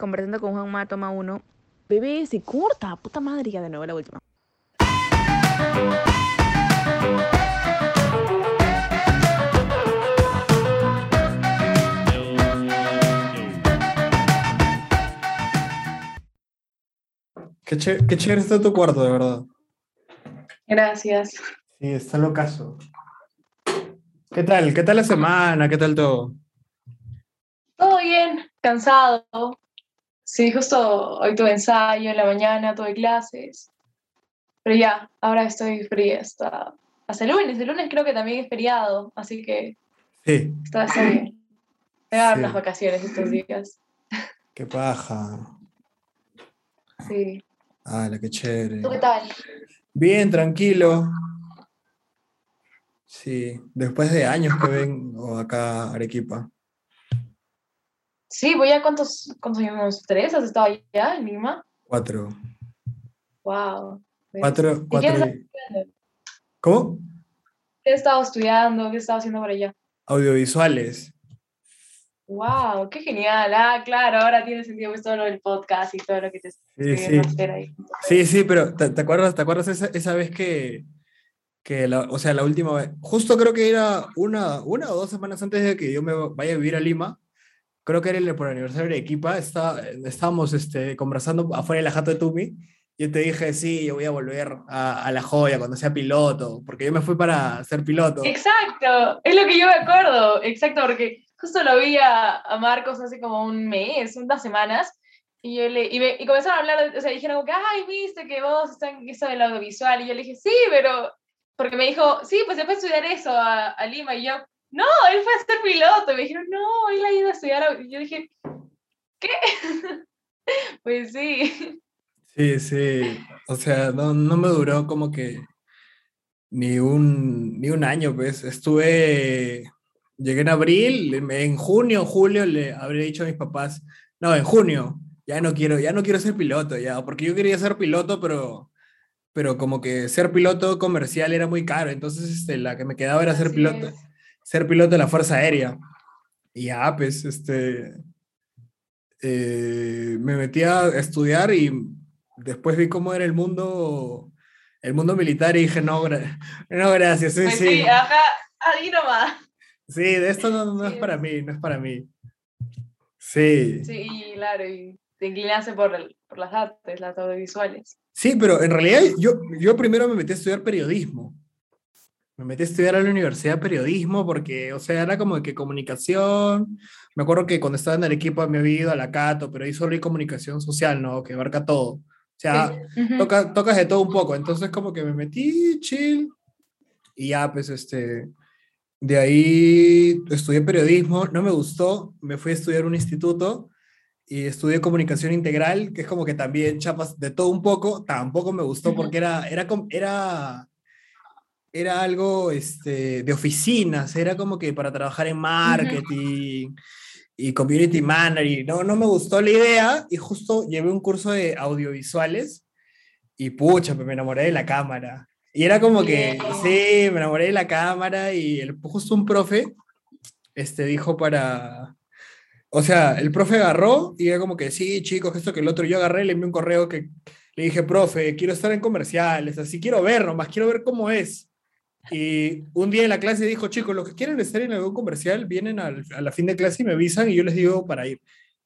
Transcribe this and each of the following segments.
conversando con Juanma, toma uno. Bebé, se corta, puta madre, ya de nuevo la última. Qué, ché- qué chévere está tu cuarto, de verdad. Gracias. Sí, está locazo. ¿Qué tal? ¿Qué tal la semana? ¿Qué tal todo? Todo bien, cansado. Sí, justo hoy tuve ensayo en la mañana, tuve clases. Pero ya, ahora estoy fría hasta, hasta el lunes. El lunes creo que también es feriado, así que Sí, está, bien. Me voy a dar Sí. unas vacaciones estos días. qué paja. Sí. Ah, qué chévere. ¿Tú qué tal? Bien, tranquilo. Sí, después de años que vengo acá a Arequipa. Sí, voy a cuántos, cuántos años, tres, ¿has estado allá en Lima? Cuatro. Wow. Cuatro, ¿Y qué cuatro. y- ¿Cómo? qué has estado estudiando? ¿Qué has estado haciendo por allá? Audiovisuales. Wow, qué genial. Ah, claro, ahora tiene sentido pues todo lo del podcast y todo lo que te Sí, sí. hacer ahí. Sí, sí, pero ¿te, te acuerdas, te acuerdas esa, esa vez que, que la, o sea, la última vez, justo creo que era una, una o dos semanas antes de que yo me vaya a vivir a Lima, creo que era el, por el aniversario de Arequipa, está, estábamos este, conversando afuera de la Jato de Tumi, yo te dije, sí, yo voy a volver a, a La Joya cuando sea piloto, porque yo me fui para ser piloto. Exacto, es lo que yo me acuerdo, exacto, porque justo lo vi a, a Marcos hace como un mes, unas semanas, y, yo le, y, me- y comenzaron a hablar, o sea, dijeron que, ay, viste que vos estás en eso del audiovisual, y yo le dije, sí, pero, porque me dijo, sí, pues se fue estudiar eso a, a Lima, y yo, no, él fue a ser piloto, me dijeron, no, él ha ido a estudiar, au-". y yo dije, ¿qué? pues sí. Sí, sí, o sea, no, no me duró como que ni un, ni un año, pues. Estuve, llegué en abril, en- junio, julio le habría dicho a mis papás, no, en junio, ya no quiero, ya no quiero ser piloto, ya, porque yo quería ser piloto, pero, pero como que ser piloto comercial era muy caro, entonces este, la que me quedaba era ser piloto, es. Ser piloto de la Fuerza Aérea. Y ya, pues, este, eh, me metí a estudiar y después vi cómo era el mundo, el mundo militar y dije, no, gra- no gracias, sí, Pues sí, sí, ajá, ahí nomás. sí, de esto no, no es Sí. para mí, no es para mí. Sí, Sí, claro, y te inclinaste por, el- por las artes, las audiovisuales. sí, pero en realidad yo, yo primero me metí a estudiar periodismo. Me metí a estudiar a la universidad de periodismo porque, o sea, era como que comunicación. Me acuerdo que cuando estaba en Arequipa me había ido a la Cato, pero ahí solo hay comunicación social, ¿no? Que abarca todo. O sea, Ujú. toca, tocas de todo un poco. Entonces, como que me metí, chill. Y ya, pues, este. De ahí estudié periodismo, no me gustó, me fui a estudiar un instituto y estudié comunicación integral, que es como que también chapas de todo un poco, tampoco me gustó Ujú. porque era, era, era, era algo este, de oficinas, era como que para trabajar en marketing y community manager, y no, no me gustó la idea y justo llevé un curso de audiovisuales y pucha, pues, me enamoré de la cámara. Y era como que, sí, me enamoré de la cámara y el, justo un profe este, dijo para... O sea, el profe agarró y era como que, sí, chicos, esto que el otro. Yo agarré, le envié un correo que le dije, profe, quiero estar en comerciales, así quiero ver nomás, quiero ver cómo es. Y un día en la clase dijo, chicos, los que quieren estar en algún comercial, vienen al- a la fin de clase y me avisan y yo les digo para ir.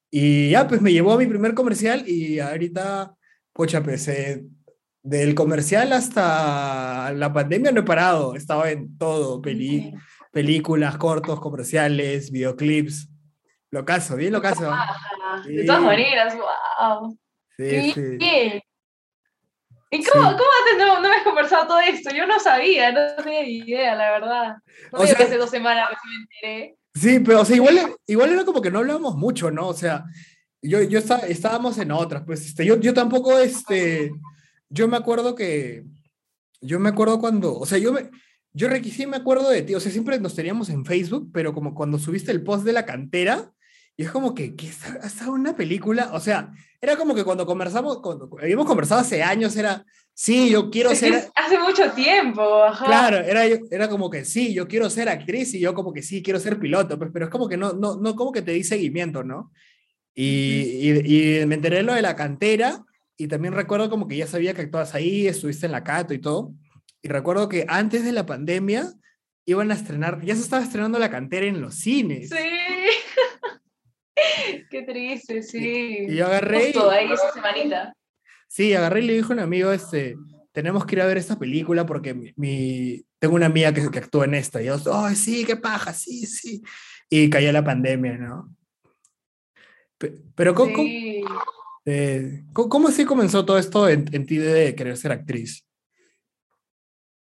Y ya, pues me llevó a mi primer comercial y ahorita, pocha, pues eh, del comercial hasta la pandemia no he parado. Estaba en todo, peli, películas, cortos, comerciales, videoclips. Locazo, bien locazo. Ah, Sí. De todas maneras, wow. Sí, sí. ¿Y cómo, Sí. cómo antes no, no me has conversado todo esto? Yo no sabía, no tenía idea, la verdad. No O sea- que hace dos semanas recién me enteré. Sí, pero o sea, igual, igual era como que no hablábamos mucho, ¿no? O sea, yo, yo está- estábamos en otras, pues este, yo, yo tampoco, este, yo me acuerdo que, yo me acuerdo cuando, o sea, yo me, yo Requi, sí me acuerdo de ti, o sea, siempre nos teníamos en Facebook, pero como cuando subiste el post de la cantera, y es como que, ¿qué estado una película? O sea, era como que cuando conversamos, cuando habíamos conversado hace años, era, sí, yo quiero Es ser... es hace mucho tiempo, ajá. Claro, era, era como que sí, yo quiero ser actriz y yo como que sí, quiero ser piloto, pues, pero es como que no, no, no como que te di seguimiento, ¿no? Y, y, y me enteré lo de la cantera y también recuerdo como que ya sabía que actuabas ahí, estuviste en la Cato y todo. Y recuerdo que antes de la pandemia iban a estrenar, ya se estaba estrenando la cantera en los cines. Sí. Qué triste, sí. Y yo agarré. Justo ahí esa semanita. Sí, agarré y le dije a un amigo, este, tenemos que ir a ver esta película porque mi, mi- tengo una amiga que, que actúa en esta. Y yo, ay, sí, qué paja, sí, sí. Y cayó la pandemia, ¿no? Pe- Pero, ¿cómo, cómo- Sí. eh, cómo- cómo así comenzó todo esto en, en ti de querer ser actriz?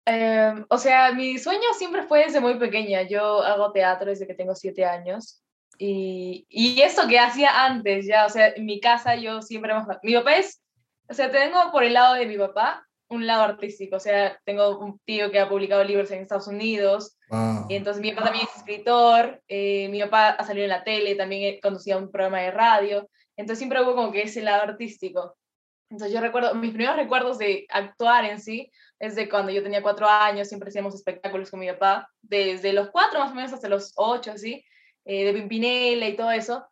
Em, o sea, mi sueño siempre fue desde muy pequeña. Yo hago teatro desde que tengo siete años. Y, y esto que hacía antes, ya, o sea, en mi casa yo siempre hemos... Mi papá es, o sea, tengo por el lado de mi papá un lado artístico, o sea, tengo un tío que ha publicado libros en Estados Unidos, Wow. y entonces mi papá también es escritor, eh, mi papá ha salido en la tele, también eh, conducía un programa de radio, entonces siempre hubo como que ese lado artístico. Entonces yo recuerdo, mis primeros recuerdos de actuar en sí es de cuando yo tenía cuatro años, siempre hacíamos espectáculos con mi papá, desde los cuatro más o menos hasta los ocho, así, eh, de Pimpinela y todo eso.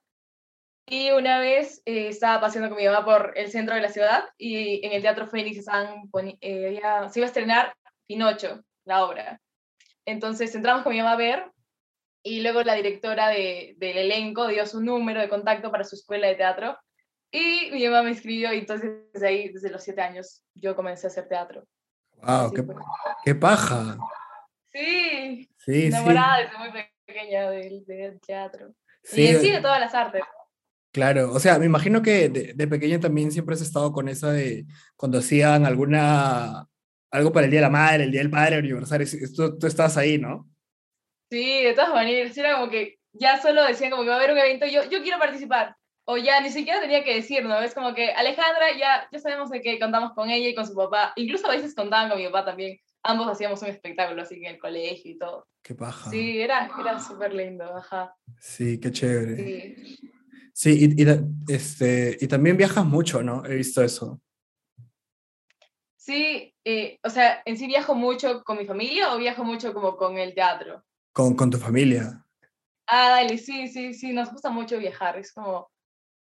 Y una vez eh, estaba paseando con mi mamá por el centro de la ciudad y en el Teatro Fénix estaban poni- eh, se iba a estrenar Pinocho, la obra. Entonces entramos con mi mamá a ver y luego la directora de- del elenco dio su número de contacto para su escuela de teatro y mi mamá me escribió y entonces desde ahí, desde los siete años, yo comencé a hacer teatro. Wow, qué, qué paja. Sí, Sí, sí. enamorada desde muy pequeña del, del teatro. Sí, y en sí de todas las artes. Claro, o sea, me imagino que de, de pequeña también siempre has estado con esa de cuando hacían alguna, algo para el Día de la Madre, el Día del Padre, aniversario, sí, tú, tú estabas ahí, ¿no? Sí, de todas maneras, era como que ya solo decían como que va a haber un evento, yo, yo quiero participar. O ya ni siquiera tenía que decir, ¿no? Es como que Alejandra, ya, ya sabemos de que contamos con ella y con su papá. Incluso a veces contaban con mi papá también. Ambos hacíamos un espectáculo así en el colegio y todo. Qué paja. Sí, era, era súper lindo, ajá. Sí, qué chévere. Sí. Sí, y, y este, y también viajas mucho, ¿no? He visto eso. Sí, eh, o sea, en sí viajo mucho con mi familia o viajo mucho como con el teatro. Con, con tu familia. Ah, dale, sí, sí, sí, nos gusta mucho viajar. Es como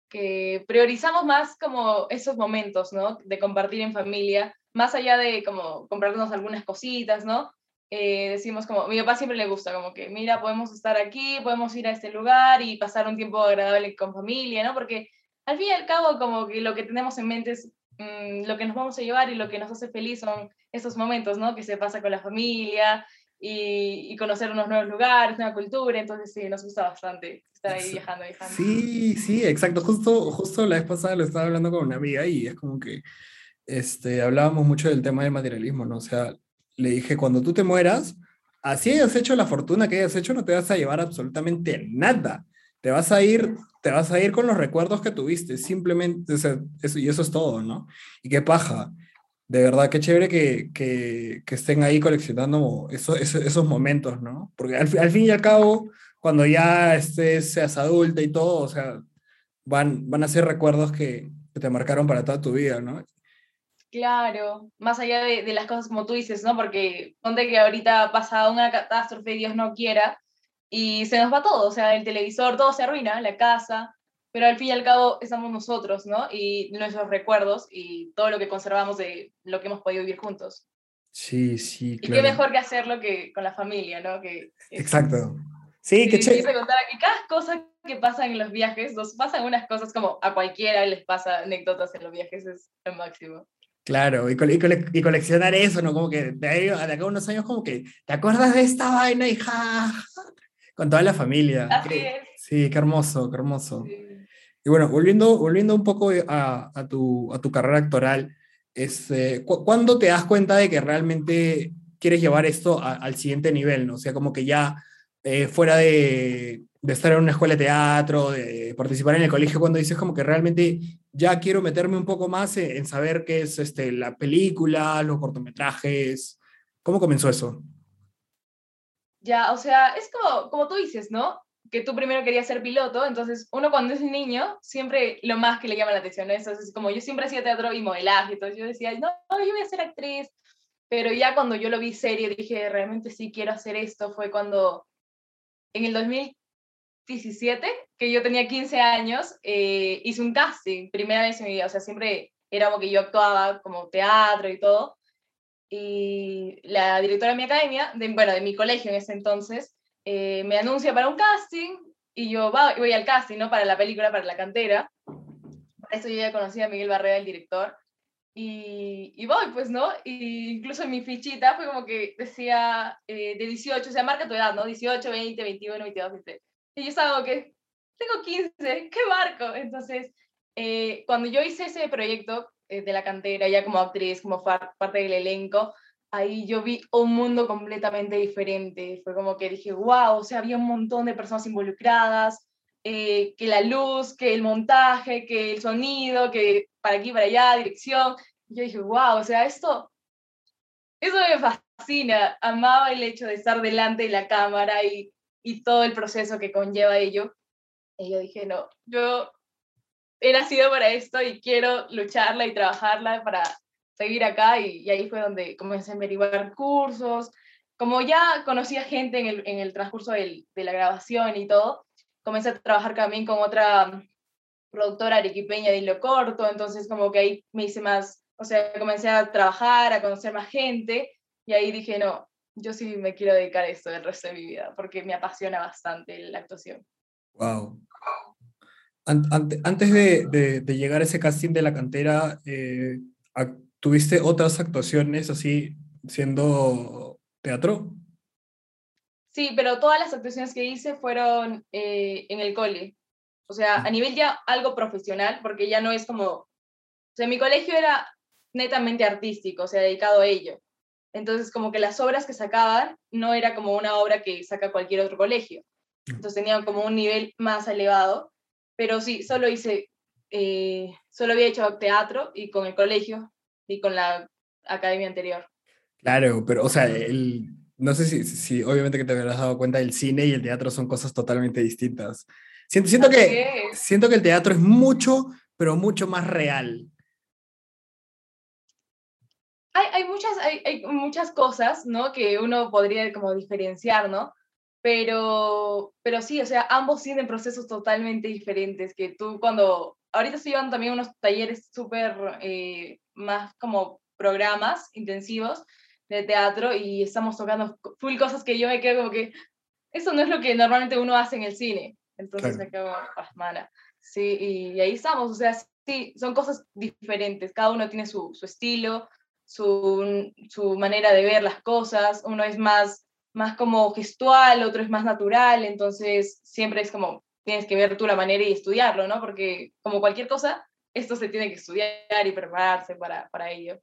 que priorizamos más como esos momentos, ¿no? De compartir en familia, más allá de como comprarnos algunas cositas, ¿no? Eh, decimos como, mi papá siempre le gusta, como que, mira, podemos estar aquí, podemos ir a este lugar y pasar un tiempo agradable con familia, ¿no? Porque al fin y al cabo, como que lo que tenemos en mente es mm, lo que nos vamos a llevar y lo que nos hace feliz son esos momentos, ¿no? Que se pasa con la familia y, y conocer unos nuevos lugares, nueva cultura, entonces sí, nos gusta bastante estar ahí viajando, viajando. Sí, sí, exacto. Justo, justo la vez pasada lo estaba hablando con una amiga y es como que este, hablábamos mucho del tema del materialismo, ¿no? O sea, le dije, cuando tú te mueras, así hayas hecho la fortuna que hayas hecho, no te vas a llevar absolutamente nada. Te vas a ir, te vas a ir con los recuerdos que tuviste, simplemente, o sea, eso, y eso es todo, ¿no? Y qué paja. De verdad, qué chévere que, que, que estén ahí coleccionando eso, eso- esos momentos, ¿no? Porque al, al fin y al cabo, cuando ya estés, seas adulta y todo, o sea, van, van a ser recuerdos que, que te marcaron para toda tu vida, ¿no? Claro, más allá de, de las cosas como tú dices, ¿no? Porque ponte que ahorita pasa una catástrofe, Dios no quiera, y se nos va todo, o sea, el televisor, todo se arruina, la casa, pero al fin y al cabo estamos nosotros, ¿no? Y nuestros recuerdos y todo lo que conservamos de lo que hemos podido vivir juntos. Sí, sí, Y claro. qué mejor que hacerlo que con la familia, ¿no? Que es- Exacto. Sí, qué chévere. aquí cada cosa que pasa en los viajes, nos pasan unas cosas como a cualquiera les pasa anécdotas en los viajes, es lo máximo. Claro, y, cole- y cole- y coleccionar eso, ¿no? Como que de, ahí, de acá a unos años, como que, ¿te acuerdas de esta vaina, hija? Con toda la familia. Así Qué- es. Sí, qué hermoso, qué hermoso. sí. Y bueno, volviendo, volviendo un poco a, a tu, a tu carrera actoral, este, cu- ¿cuándo te das cuenta de que realmente quieres llevar esto a- al siguiente nivel, ¿no? O sea, como que ya eh, fuera de, de estar en una escuela de teatro, de participar en el colegio, cuando dices como que realmente ya quiero meterme un poco más en, en saber qué es este, la película, los cortometrajes. ¿Cómo comenzó eso? Ya, o sea, es como, como tú dices, ¿no? Que tú primero querías ser piloto, entonces uno cuando es niño, siempre lo más que le llama la atención, ¿no? Entonces, como yo siempre hacía teatro y modelaje, entonces yo decía, no, no, yo voy a ser actriz, pero ya cuando yo lo vi serio, dije, realmente sí quiero hacer esto, fue cuando en el 2000, 2017, que yo tenía 15 años, eh, hice un casting, primera vez en mi vida, o sea, siempre era como que yo actuaba como teatro y todo. Y la directora de mi academia, de, bueno, de mi colegio en ese entonces, eh, me anuncia para un casting y yo va, voy al casting, ¿no? Para la película, para la cantera. Para eso yo ya conocía a Miguel Barrera, el director. Y, y, voy, pues, ¿no? Y incluso en mi fichita fue como que decía eh, de 18, o sea, marca tu edad, ¿no? 18, 20, 21, 22, 23. Y estaba como que, tengo 15, ¿qué marco? Entonces, eh, cuando yo hice ese proyecto eh, de la cantera, ya como actriz, como parte del elenco, ahí yo vi un mundo completamente diferente. Fue como que dije, wow, o sea, había un montón de personas involucradas, que la luz, que el montaje, que el sonido, que para aquí, para allá, dirección. yo dije, wow, o sea, esto, eso me fascina. Amaba el hecho de estar delante de la cámara y, y todo el proceso que conlleva ello. Y yo dije, no, yo he nacido para esto y quiero lucharla y trabajarla para seguir acá. Y, y ahí fue donde comencé a averiguar cursos. Como ya conocía gente en el, en el transcurso del, de la grabación y todo, comencé a trabajar también con otra productora arequipeña de Hilo Corto, entonces como que ahí me hice más, o sea, comencé a trabajar, a conocer más gente, y ahí dije, no, yo sí me quiero dedicar a esto el resto de mi vida, porque me apasiona bastante la actuación. Wow. Antes de, de, llegar a ese casting de la cantera, eh, ¿tuviste otras actuaciones así siendo teatro? Sí, pero todas las actuaciones que hice fueron eh, en el cole. O sea, a nivel ya algo profesional, porque ya no es como, o sea, mi colegio era netamente artístico, o sea, dedicado a ello. Entonces, como que las obras que sacaban no era como una obra que saca cualquier otro colegio. Mm. Entonces tenían como un nivel más elevado, pero sí, solo hice, eh, solo había hecho teatro y con el colegio y con la academia anterior. Claro, pero, o sea, el, no sé si, si obviamente que te habrás dado cuenta, el cine y el teatro son cosas totalmente distintas. Siento, que, siento que el teatro es mucho, pero mucho más real. Hay, hay muchas, hay, hay, muchas cosas, ¿no? Que uno podría como diferenciar, ¿no? Pero, pero sí, o sea, ambos tienen procesos totalmente diferentes, que tú cuando, ahorita estoy llevando también unos talleres súper, eh, más como programas intensivos de teatro y estamos tocando full cosas que yo me quedo como que, eso no es lo que normalmente uno hace en el cine. Entonces me quedo pasmada. Sí, y ahí estamos, o sea, sí, son cosas diferentes, cada uno tiene su, su estilo, su, su, manera de ver las cosas, uno es más, más como gestual, otro es más natural, entonces siempre es como, tienes que ver tú la manera y estudiarlo, ¿no? Porque como cualquier cosa, esto se tiene que estudiar y prepararse para, para ello.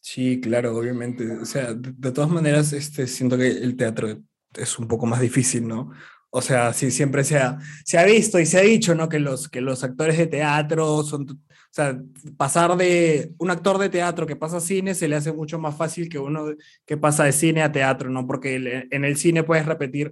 Sí, claro, obviamente. O sea, de, todas maneras, este, siento que el teatro es un poco más difícil, ¿no? O sea, sí, siempre se ha, se ha visto y se ha dicho, ¿no? Que los, que los actores de teatro son, o sea, pasar de un actor de teatro que pasa a cine se le hace mucho más fácil que uno que pasa de cine a teatro, ¿no? Porque en el cine puedes repetir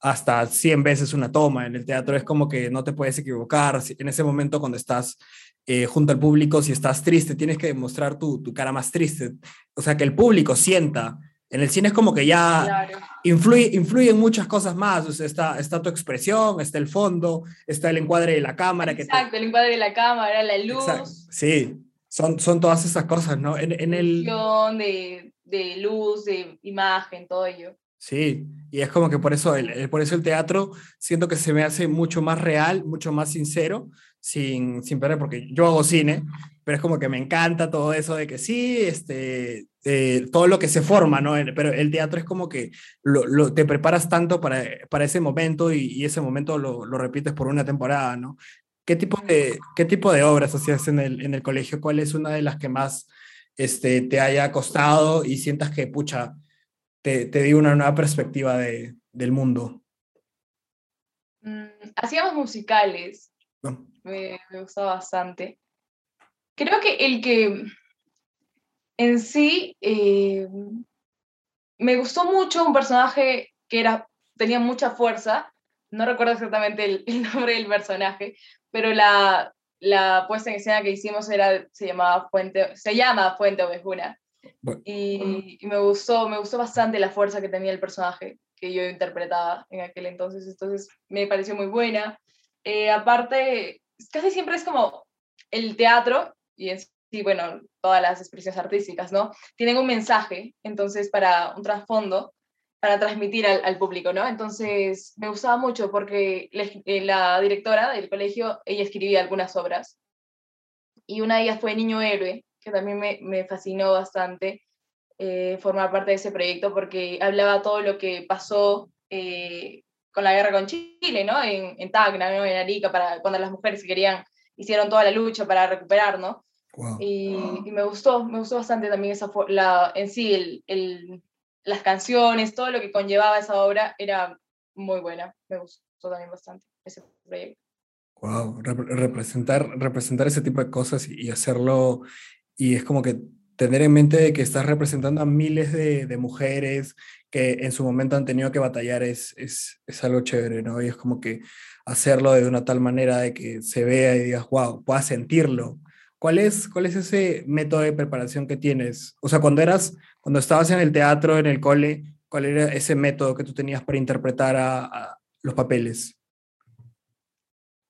hasta 100 veces una toma, en el teatro es como que no te puedes equivocar, en ese momento cuando estás eh, junto al público, si estás triste, tienes que demostrar tu, tu cara más triste, o sea, que el público sienta en el cine es como que ya influye, influye en muchas cosas más. O sea, está, está tu expresión, está el fondo, está el encuadre de la cámara. Exacto, el encuadre de la cámara, la luz. Sí, son, son todas esas cosas, ¿no? En, en el... De, de luz, de imagen, todo ello. Sí, y es como que por eso el, por eso el teatro siento que se me hace mucho más real, mucho más sincero, sin, sin perder, porque yo hago cine, pero es como que me encanta todo eso de que sí, este, eh, todo lo que se forma, ¿no? Pero el teatro es como que lo, te preparas tanto para, para ese momento y, ese momento lo, lo, repites por una temporada, ¿no? ¿Qué tipo de, qué tipo de obras hacías en el, en el colegio? ¿Cuál es una de las que más este, te haya costado y sientas que, pucha, te, te dio una nueva perspectiva de, del mundo? Mm, hacíamos musicales. Me, me gustaba bastante. Creo que el que en sí eh, me gustó mucho un personaje que era, tenía mucha fuerza, no recuerdo exactamente el, nombre del personaje, pero la, la, puesta en escena que hicimos era, se, llamaba Fuente, se llama Fuente Ovejuna. Y, y, me, gustó, me gustó bastante la fuerza que tenía el personaje, que yo interpretaba en aquel entonces, entonces me pareció muy buena. Eh, aparte, casi siempre es como el teatro, y en sí, bueno, todas las expresiones artísticas, ¿no? Tienen un mensaje, entonces, para un trasfondo, para transmitir al, público, ¿no? Entonces, me gustaba mucho porque eh, la directora del colegio, ella escribía algunas obras, y una de ellas fue Niño Héroe, que también me, me fascinó bastante eh, formar parte de ese proyecto porque hablaba todo lo que pasó eh, con la guerra con Chile, ¿no? En, en Tacna, ¿no? En Arica, para, cuando las mujeres querían, hicieron toda la lucha para recuperar, ¿no? Y, y, me gustó, me gustó bastante también esa, la, en sí, el, el, las canciones, todo lo que conllevaba esa obra era muy buena, me gustó también bastante ese proyecto. Wow, representar, representar ese tipo de cosas y hacerlo, y es como que tener en mente que estás representando a miles de, de, mujeres que en su momento han tenido que batallar es, es, es, algo chévere, ¿no? Y es como que hacerlo de una tal manera de que se vea y digas, wow, puedas sentirlo. ¿Cuál es, ¿Cuál es ese método de preparación que tienes? O sea, cuando eras, cuando estabas en el teatro, en el cole, ¿cuál era ese método que tú tenías para interpretar a, los papeles?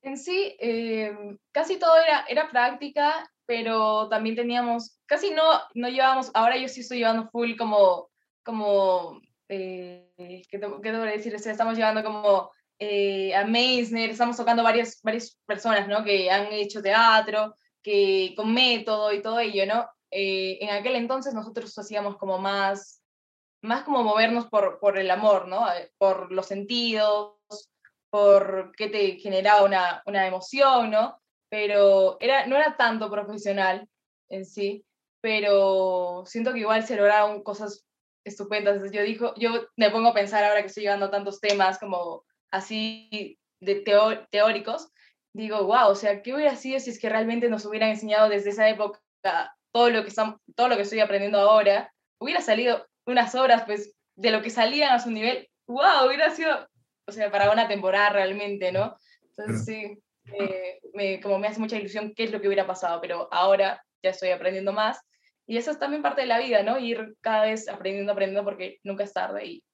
En sí, eh, casi todo era, era práctica, pero también teníamos, casi no, no llevábamos, ahora yo sí estoy llevando full como, como eh, ¿qué, te, ¿qué te voy a decir? O sea, estamos llevando como eh, a Meisner, estamos tocando varias, varias personas, ¿no? Que han hecho teatro, que con método y todo ello, ¿no? Eh, en aquel entonces nosotros hacíamos como más, más como movernos por, por el amor, ¿no? Por los sentidos, por qué te generaba una, una emoción, ¿no? Pero era, no era tanto profesional en sí, pero siento que igual se lograron cosas estupendas. Yo, dijo, yo me pongo a pensar ahora que estoy llevando tantos temas como así de teóricos, digo, wow, o sea, ¿qué hubiera sido si es que realmente nos hubieran enseñado desde esa época todo lo que, estamos, todo lo que estoy aprendiendo ahora? Hubiera salido unas obras, pues, de lo que salían a su nivel, wow, hubiera sido o sea, para una temporada realmente, ¿no? Entonces sí, eh, me, como me hace mucha ilusión qué es lo que hubiera pasado, pero ahora ya estoy aprendiendo más y eso es también parte de la vida, ¿no? Ir cada vez aprendiendo, aprendiendo porque nunca es tarde y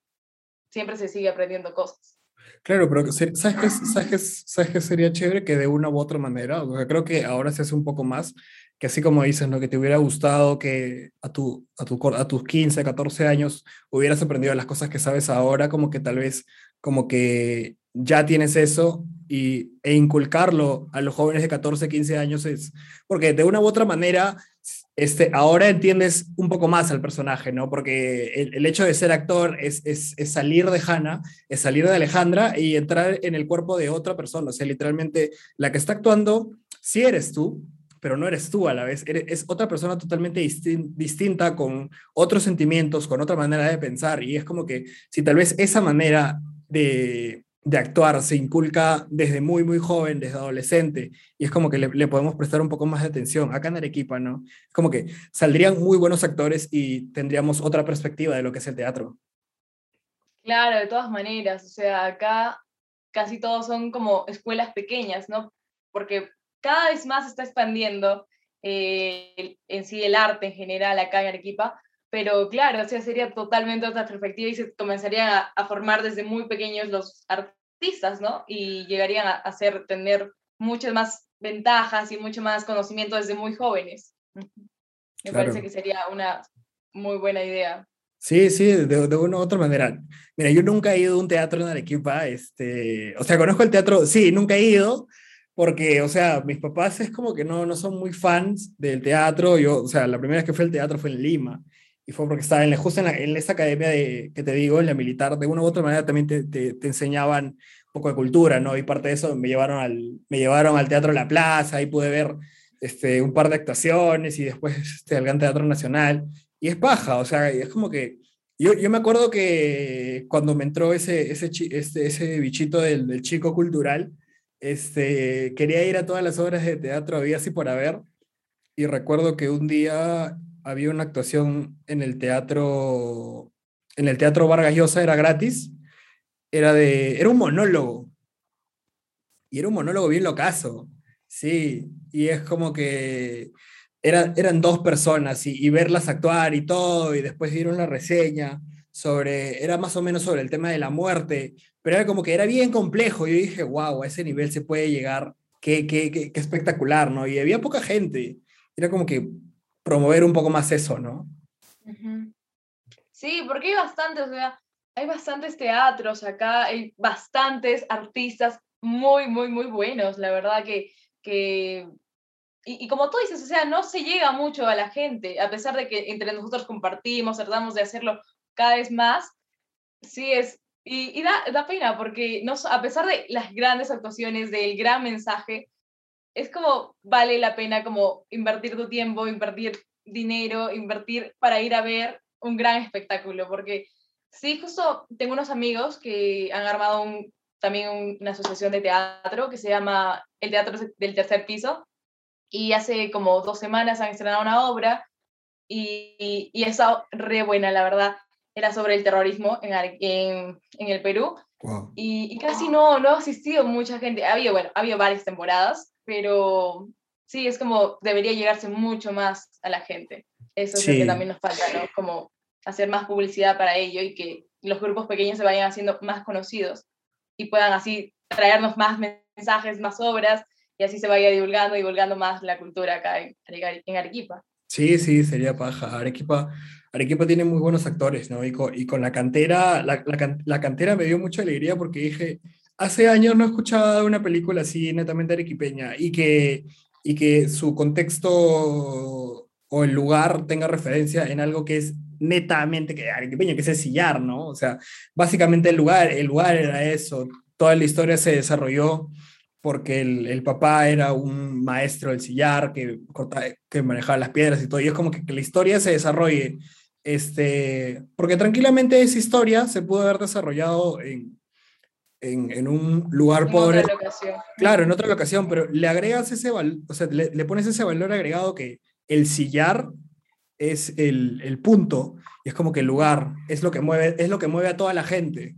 siempre se sigue aprendiendo cosas. Claro, pero ¿sabes qué, sabes, ¿sabes qué sería chévere? Que de una u otra manera, o sea, creo que ahora se hace un poco más, que así como dices, ¿no? que te hubiera gustado que a, tu, a, tu, a tus 15, 14 años hubieras aprendido las cosas que sabes ahora, como que tal vez como que ya tienes eso y, e inculcarlo a los jóvenes de 14, 15 años es, porque de una u otra manera, este, ahora entiendes un poco más al personaje, ¿no? Porque el, el hecho de ser actor es, es, es, salir de Hannah, es salir de Alejandra y entrar en el cuerpo de otra persona, o sea, literalmente la que está actuando, sí eres tú, pero no eres tú a la vez, eres, es otra persona totalmente distinta, con otros sentimientos, con otra manera de pensar, y es como que si tal vez esa manera de, de actuar se inculca desde muy, muy joven, desde adolescente, y es como que le, le, podemos prestar un poco más de atención. Acá en Arequipa, ¿no? Es como que saldrían muy buenos actores y tendríamos otra perspectiva de lo que es el teatro. Claro, de todas maneras, o sea, acá casi todos son como escuelas pequeñas, ¿no? Porque cada vez más está expandiendo eh, en sí el arte en general acá en Arequipa, pero claro, o sea, sería totalmente otra perspectiva y se comenzarían a, a formar desde muy pequeños los artistas, ¿no? Y llegarían a, a hacer, tener muchas más ventajas y mucho más conocimiento desde muy jóvenes. Me claro. parece que sería una muy buena idea. Sí, sí, de, de, una u otra manera. Mira, yo nunca he ido a un teatro en Arequipa, este, o sea, conozco el teatro, sí, nunca he ido, porque, o sea, mis papás es como que no, no son muy fans del teatro. Yo, o sea, la primera vez que fui al teatro fue en Lima. Y fue porque estaba en, justo en, la, en esa academia de, que te digo, en la militar, de una u otra manera también te, te, te, enseñaban un poco de cultura, ¿no? Y parte de eso me llevaron al, me llevaron al Teatro La Plaza, ahí pude ver este, un par de actuaciones y después este, al Gran Teatro Nacional. Y es paja, o sea, es como que... Yo, yo me acuerdo que cuando me entró ese, ese, ese, ese bichito del, del chico cultural, este, quería ir a todas las obras de teatro, había así por haber, y recuerdo que un día había una actuación en el teatro, en el teatro Vargas Llosa, era gratis, era de, era un monólogo, y era un monólogo bien locazo, sí, y es como que era, eran dos personas, y, verlas actuar y todo, y después dieron la reseña, sobre, era más o menos sobre el tema de la muerte, pero era como que era bien complejo. Yo dije, wow, a ese nivel se puede llegar, qué, qué, qué, qué espectacular, ¿no? Y había poca gente. Era como que promover un poco más eso, ¿no? Sí, porque hay bastantes, o sea, hay bastantes teatros acá, hay bastantes artistas muy, muy, muy buenos, la verdad que, que y, y como tú dices, o sea, no se llega mucho a la gente, a pesar de que entre nosotros compartimos, tratamos de hacerlo cada vez más, sí es, y, y da, da pena, porque no, a pesar de las grandes actuaciones, del gran mensaje, es como vale la pena como invertir tu tiempo, invertir dinero, invertir para ir a ver un gran espectáculo, porque sí, justo tengo unos amigos que han armado un, también un- una asociación de teatro que se llama el Teatro del Tercer Piso, y hace como dos semanas han estrenado una obra y, y, está re buena, la verdad. Era sobre el terrorismo en, en, en el Perú Wow. y, y casi no, no ha asistido mucha gente. Ha habido, bueno, ha habido varias temporadas, pero sí, es como debería llegarse mucho más a la gente. Eso es lo Sí. que también nos falta, ¿no? Como hacer más publicidad para ello y que los grupos pequeños se vayan haciendo más conocidos y puedan así traernos más mensajes, más obras y así se vaya divulgando, divulgando más la cultura acá en, en Arequipa. Sí, sí, sería paja. Arequipa, Arequipa tiene muy buenos actores, ¿no? Y con, y con la cantera, la, la la cantera me dio mucha alegría porque dije, hace años no escuchaba una película así netamente arequipeña y que, y que su contexto o el lugar tenga referencia en algo que es netamente que arequipeño, que es el sillar, ¿no? O sea, básicamente el lugar, el lugar era eso. Toda la historia se desarrolló porque el, el papá era un maestro del sillar que, que manejaba las piedras y todo, y es como que, que la historia se desarrolle, este, porque tranquilamente esa historia se pudo haber desarrollado en, en, en un lugar En pobre, otra locación. claro, en otra locación, pero le agregas ese valor, o sea, le, le pones ese valor agregado que el sillar es el, el punto, y es como que el lugar es lo que mueve, es lo que mueve a toda la gente.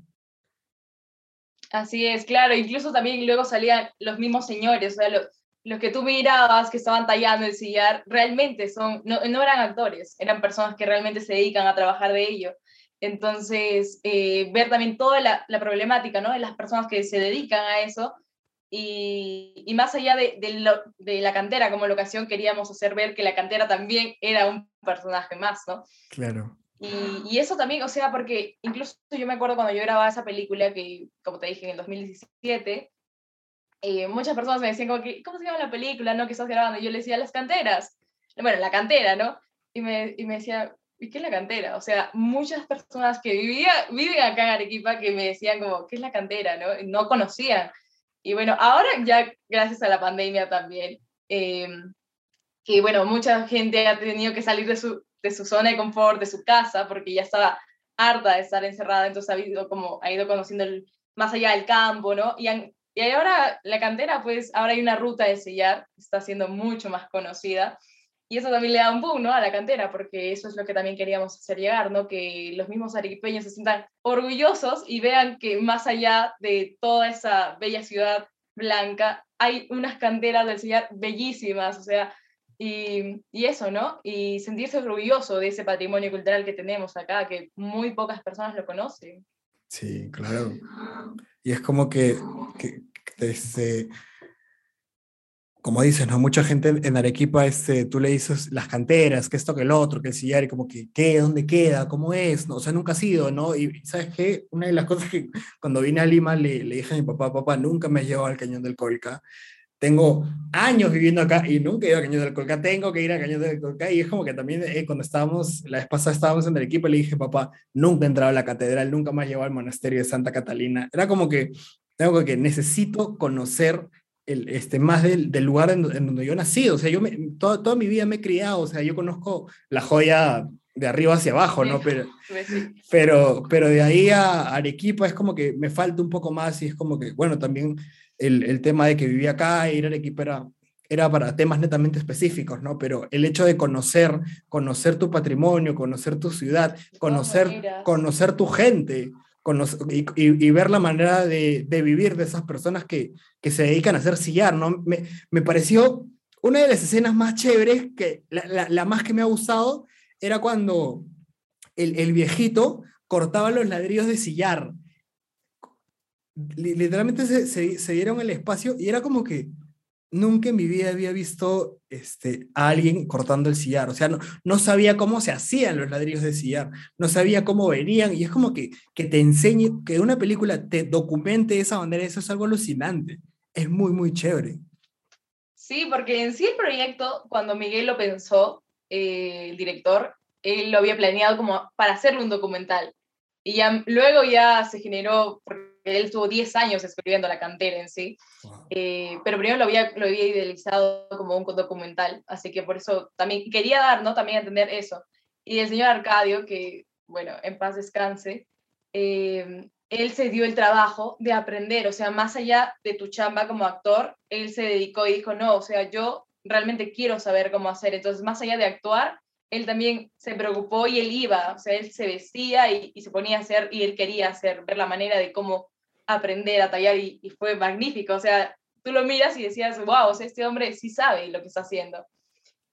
Así es, claro, incluso también luego salían los mismos señores, o sea, los, los que tú mirabas que estaban tallando el sillar, realmente son, no, no eran actores, eran personas que realmente se dedican a trabajar de ello. Entonces, eh, ver también toda la, la, problemática, ¿no? De las personas que se dedican a eso y, y más allá de, de, lo, de, la cantera como locación, queríamos hacer ver que la cantera también era un personaje más, ¿no? Claro. Y, y, eso también, o sea, porque incluso yo me acuerdo cuando yo grababa esa película, que como te dije, en el 2017, eh, muchas personas me decían como que, ¿cómo se llama la película, no, que estás grabando? Y yo le decía, las canteras. Bueno, la cantera, ¿no? Y me, y me decía, ¿y qué es la cantera? O sea, muchas personas que vivía, viven acá en Arequipa que me decían como, ¿qué es la cantera? ¿no? No conocían. Y bueno, ahora ya gracias a la pandemia también, eh, que bueno, mucha gente ha tenido que salir de su, de su zona de confort, de su casa, porque ya estaba harta de estar encerrada, entonces ha ido, como, ha ido conociendo el, más allá del campo, ¿no? Y, han, y ahora la cantera, pues ahora hay una ruta de sellar, está siendo mucho más conocida, y eso también le da un boom, ¿no? A la cantera, porque eso es lo que también queríamos hacer llegar, ¿no? Que los mismos arequipeños se sientan orgullosos y vean que más allá de toda esa bella ciudad blanca, hay unas canteras del sellar bellísimas, o sea, y, y, eso, ¿no? Y sentirse orgulloso de ese patrimonio cultural que tenemos acá, que muy pocas personas lo conocen. Sí, claro. Y es como que, que este, como dices, ¿no? Mucha gente en Arequipa, este, tú le dices las canteras, que esto, que el otro, que el sillar, y como que, ¿qué? ¿Dónde queda? ¿Cómo es? ¿No? O sea, nunca ha sido, ¿no? Y ¿sabes qué? Una de las cosas que cuando vine a Lima le, le dije a mi papá, papá, nunca me has llevado al Cañón del Colca tengo años viviendo acá y nunca he ido a Cañón del Colca, tengo que ir a Cañón del Colca y es como que también eh, cuando estábamos, la vez pasada estábamos en el equipo, le dije, papá, nunca he entrado a la catedral, nunca más llevado al monasterio de Santa Catalina, era como que tengo que necesito conocer el, este, más del, del lugar en, en, donde yo nací, o sea, yo me, toda, toda mi vida me he criado, o sea, yo conozco la joya de arriba hacia abajo, ¿no? Pero, pero, pero de ahí a Arequipa es como que me falta un poco más y es como que, bueno, también el, el tema de que vivía acá, ir a Arequipa era, era para temas netamente específicos, ¿no? Pero el hecho de conocer, conocer tu patrimonio, conocer tu ciudad, conocer, conocer tu gente, y, ver la manera de, vivir de esas personas que, que se dedican a hacer sillar, ¿no? Me, me pareció una de las escenas más chéveres, que la, más que me ha gustado, era cuando el, el viejito cortaba los ladrillos de sillar. Literalmente se, se, dieron el espacio y era como que nunca en mi vida había visto este, a alguien cortando el sillar. O sea, no, no sabía cómo se hacían los ladrillos de sillar, no sabía cómo venían. Y es como que, que te enseñe, que una película te documente de esa manera, eso es algo alucinante. Es muy, muy chévere. Sí, porque en sí el proyecto, cuando Miguel lo pensó, eh, el director, él lo había planeado como para hacerle un documental. Y ya, luego ya se generó, porque él estuvo 10 años escribiendo La Cantera en sí, eh, pero primero lo había, lo había idealizado como un documental, así que por eso también quería dar, ¿no? También entender eso. Y el señor Arcadio, que, bueno, en paz descanse, eh, él se dio el trabajo de aprender, o sea, más allá de tu chamba como actor, él se dedicó y dijo, no, o sea, yo realmente quiero saber cómo hacer, entonces más allá de actuar, él también se preocupó y él iba, o sea, él se vestía y, se ponía a hacer y él quería hacer, ver la manera de cómo aprender a tallar y, fue magnífico, o sea, tú lo miras y decías, wow, o sea, este hombre sí sabe lo que está haciendo.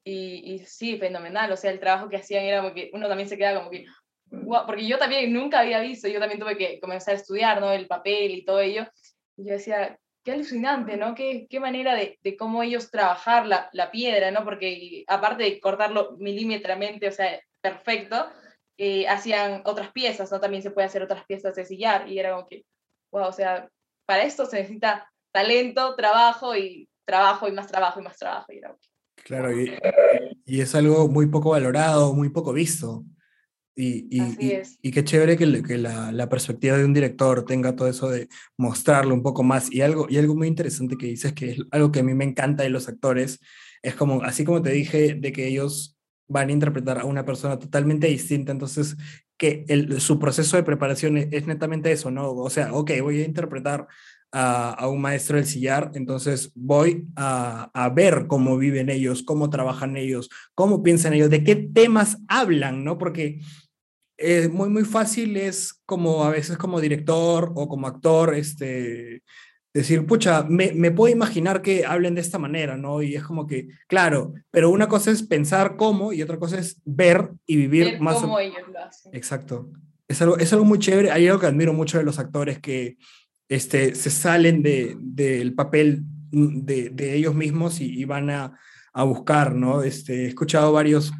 Y, y sí, fenomenal, o sea, el trabajo que hacían era como que uno también se queda como que, wow, porque yo también nunca había visto, yo también tuve que comenzar a estudiar, ¿no? El papel y todo ello. Y yo decía, qué alucinante, ¿no? Qué, qué manera de, cómo ellos trabajar la, la, piedra, ¿no? Porque aparte de cortarlo milímetramente, o sea, perfecto, eh, hacían otras piezas, ¿no? También se puede hacer otras piezas de sillar y era como que, wow, o sea, para esto se necesita talento, trabajo y trabajo y más trabajo y más trabajo. Y era, claro, y, y, es algo muy poco valorado, muy poco visto. Y, y, y, qué chévere que, que la, la, perspectiva de un director tenga todo eso de mostrarlo un poco más. Y algo, y algo muy interesante que dices, que es algo que a mí me encanta de los actores, es como, así como te dije, de que ellos van a interpretar a una persona totalmente distinta, entonces que el, su proceso de preparación es, netamente eso, ¿no? O sea, ok, voy a interpretar a, a un maestro del sillar, entonces voy a, a, ver cómo viven ellos, cómo trabajan ellos, cómo piensan ellos, de qué temas hablan, ¿no? Porque es muy, muy fácil es como a veces como director o como actor, este, decir, pucha, me, me, puedo imaginar que hablen de esta manera, ¿no? Y es como que, claro, pero una cosa es pensar cómo y otra cosa es ver y vivir ver más. Cómo ellos lo hacen. Exacto. Es algo, es algo muy chévere. Hay algo que admiro mucho de los actores que este, se salen del de, papel de, de, ellos mismos y, y van a, a, buscar, ¿no? Este, he escuchado varios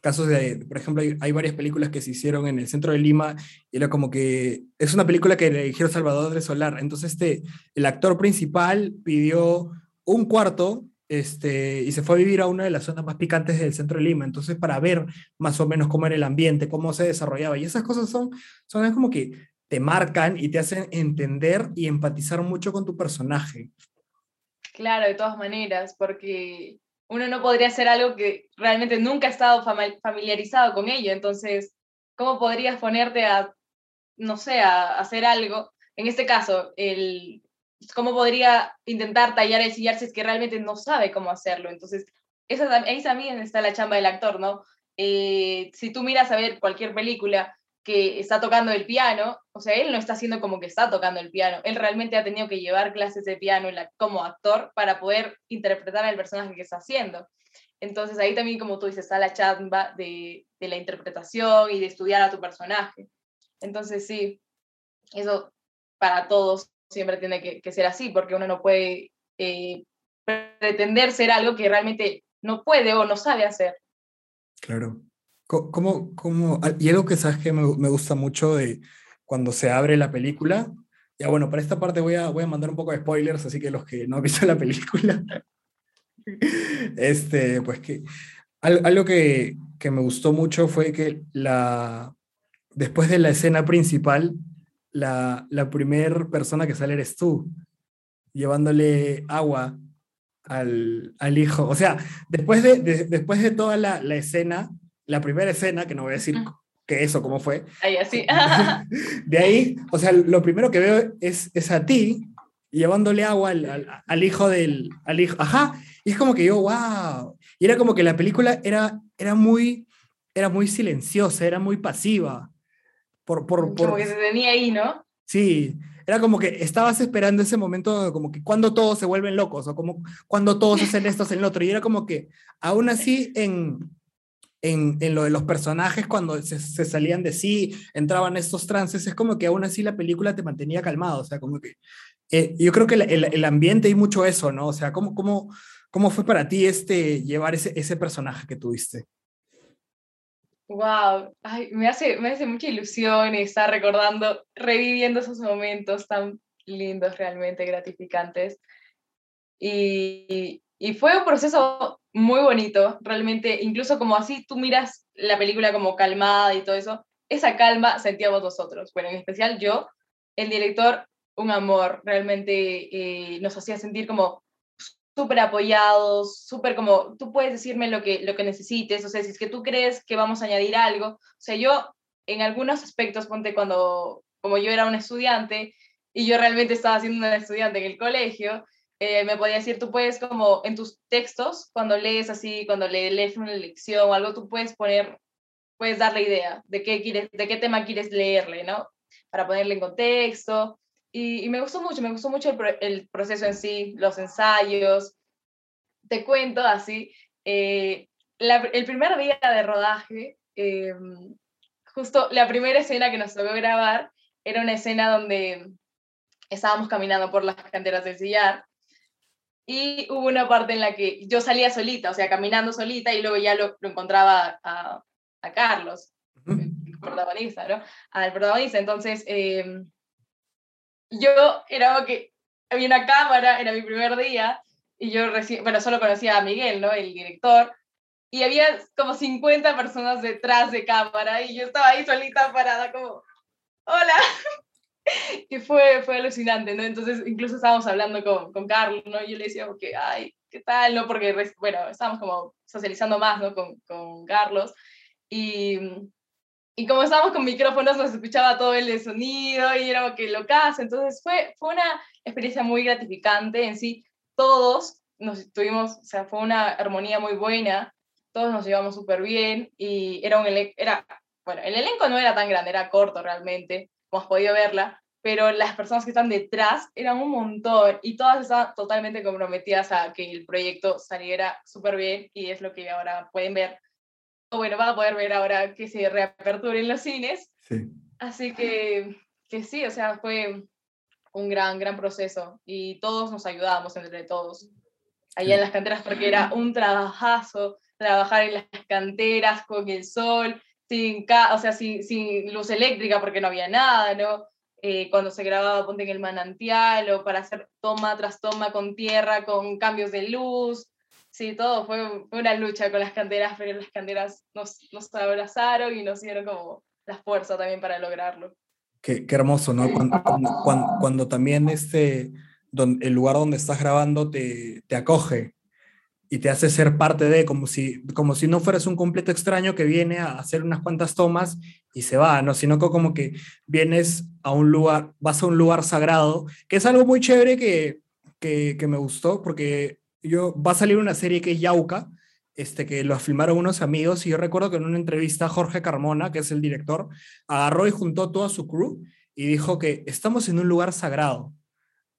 casos de, por ejemplo, hay, varias películas que se hicieron en el centro de Lima, y era como que es una película que dirigió Salvador de Solar, entonces este, el actor principal pidió un cuarto este, y se fue a vivir a una de las zonas más picantes del centro de Lima, entonces para ver más o menos cómo era el ambiente, cómo se desarrollaba, y esas cosas son, son como que te marcan y te hacen entender y empatizar mucho con tu personaje. Claro, de todas maneras, porque uno no podría hacer algo que realmente nunca ha estado familiarizado con ello. Entonces, ¿cómo podrías ponerte a, no sé, a hacer algo? En este caso, el, ¿cómo podría intentar tallar el sillar si es que realmente no sabe cómo hacerlo? Entonces, esa, ahí también está la chamba del actor, ¿no? Eh, si tú miras a ver cualquier película, que está tocando el piano, o sea, él no está haciendo como que está tocando el piano, él realmente ha tenido que llevar clases de piano como actor para poder interpretar al personaje que está haciendo. Entonces ahí también, como tú dices, está la chamba de, de la interpretación y de estudiar a tu personaje. Entonces sí, eso para todos siempre tiene que, ser así, porque uno no puede eh, pretender ser algo que realmente no puede o no sabe hacer. Claro. ¿Cómo, cómo, y algo que sabes que me, me, gusta mucho de cuando se abre la película, ya bueno, para esta parte voy a, voy a mandar un poco de spoilers, así que los que no han visto la película, este, pues que algo que, que me gustó mucho fue que la, después de la escena principal, la, la primera persona que sale eres tú, llevándole agua al, al hijo. O sea, después de, de después de toda la, la escena, la primera escena, que no voy a decir qué eso, cómo fue. Ahí así. de ahí, o sea, lo primero que veo es, es a ti llevándole agua al, al, al, hijo del, al hijo, ajá, y es como que yo, wow, y era como que la película era, era muy, era muy silenciosa, era muy pasiva. Por, por, por, como que se tenía ahí, ¿no? Sí, era como que estabas esperando ese momento, como que cuando todos se vuelven locos, o como cuando todos hacen esto, hacen lo otro, y era como que, aún así, en, en, en lo de los personajes cuando se, se, salían de sí, entraban estos trances, es como que aún así la película te mantenía calmado, o sea, como que eh, yo creo que el, el, el, ambiente y mucho eso, ¿no? O sea, ¿cómo, cómo, cómo fue para ti este, llevar ese, ese personaje que tuviste? Wow, Ay, me, hace, me hace mucha ilusión estar recordando, reviviendo esos momentos tan lindos, realmente gratificantes. Y, y fue un proceso muy bonito, realmente, incluso como así tú miras la película como calmada y todo eso, esa calma sentíamos nosotros. Bueno, en especial yo, el director, un amor, realmente eh, nos hacía sentir como súper apoyados, súper como, tú puedes decirme lo que, lo que necesites, o sea, si es que tú crees que vamos a añadir algo, o sea, yo en algunos aspectos, ponte cuando, como yo era un estudiante y yo realmente estaba siendo una estudiante en el colegio, eh, me podía decir, tú puedes como en tus textos, cuando lees así, cuando le, lees una lección o algo, tú puedes poner, puedes darle idea de qué, quieres, de qué tema quieres leerle, ¿no? Para ponerle en contexto. Y, y, me gustó mucho, me gustó mucho el, el, proceso en sí, los ensayos. Te cuento así, eh, la, el primer día de rodaje, eh, justo la primera escena que nos tocó grabar era una escena donde estábamos caminando por las canteras del sillar y hubo una parte en la que yo salía solita, o sea, caminando solita y luego ya lo, lo encontraba a, a Carlos, el protagonista, ¿no? Al protagonista. Entonces, eh, yo era que había una cámara, era mi primer día, y yo recién, bueno, solo conocía a Miguel, ¿no? El director, y había como 50 personas detrás de cámara, y yo estaba ahí solita parada como, hola, que fue, fue alucinante, ¿no? Entonces, incluso estábamos hablando con, con Carlos, ¿no? Y yo le decía, que, ay, ¿qué tal? ¿No? Porque, bueno, estábamos como socializando más, ¿no? Con, con Carlos, y y como estábamos con micrófonos, nos escuchaba todo el sonido y era que lo casa. Entonces fue, fue una experiencia muy gratificante en sí. Todos nos tuvimos, o sea, fue una armonía muy buena, todos nos llevamos súper bien y era un era, bueno, el elenco no era tan grande, era corto realmente, como has podido verla, pero las personas que están detrás eran un montón y todas estaban totalmente comprometidas a que el proyecto saliera súper bien y es lo que ahora pueden ver bueno, va a poder ver ahora que se reaperturen los cines. Sí. Así que, que sí, o sea, fue un gran, gran proceso y todos nos ayudábamos entre todos allá sí. en las canteras porque era un trabajazo trabajar en las canteras con el sol, sin, o sea, sin, sin luz eléctrica porque no había nada, ¿no? Eh, cuando se grababa Ponte en el manantial o para hacer toma tras toma con tierra, con cambios de luz, sí, todo fue, una lucha con las canteras, pero las canteras nos, nos abrazaron y nos dieron como la fuerza también para lograrlo. Qué, qué hermoso, ¿no? Cuando, cuando, cuando, también este, don, el lugar donde estás grabando te, te acoge y te hace ser parte de, como si, como si no fueras un completo extraño que viene a hacer unas cuantas tomas y se va, ¿no? Sino como que vienes a un lugar, vas a un lugar sagrado, que es algo muy chévere que, que, que me gustó, porque yo, va a salir una serie que es Yauca, este, que lo filmaron unos amigos, y yo recuerdo que en una entrevista Jorge Carmona, que es el director, agarró y juntó toda su crew y dijo que estamos en un lugar sagrado.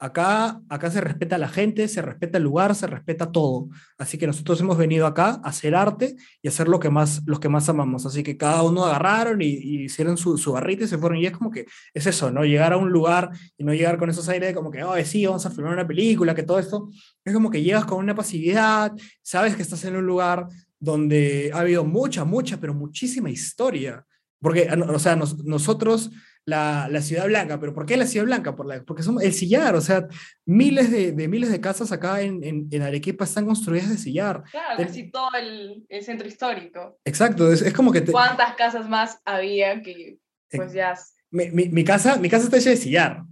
Acá, acá se respeta a la gente, se respeta el lugar, se respeta todo. Así que nosotros hemos venido acá a hacer arte y hacer lo que más, los que más amamos. Así que cada uno agarraron y, y hicieron su, su, barrita y se fueron. Y es como que es eso, ¿no? Llegar a un lugar y no llegar con esos aires de como que, oh, sí, vamos a filmar una película, que todo esto. Es como que llegas con una pasividad, sabes que estás en un lugar donde ha habido mucha, mucha, pero muchísima historia. Porque, o sea, nos, nosotros la, la, Ciudad Blanca. ¿Pero por qué la Ciudad Blanca? Por la, porque somos el sillar, o sea, miles de, de miles de casas acá en, en, en, Arequipa están construidas de sillar. Claro, casi todo el, el, centro histórico. Exacto, es, es como que... Te... ¿Cuántas casas más había que pues ya... Mi, mi, mi, casa, mi casa está hecha de sillar.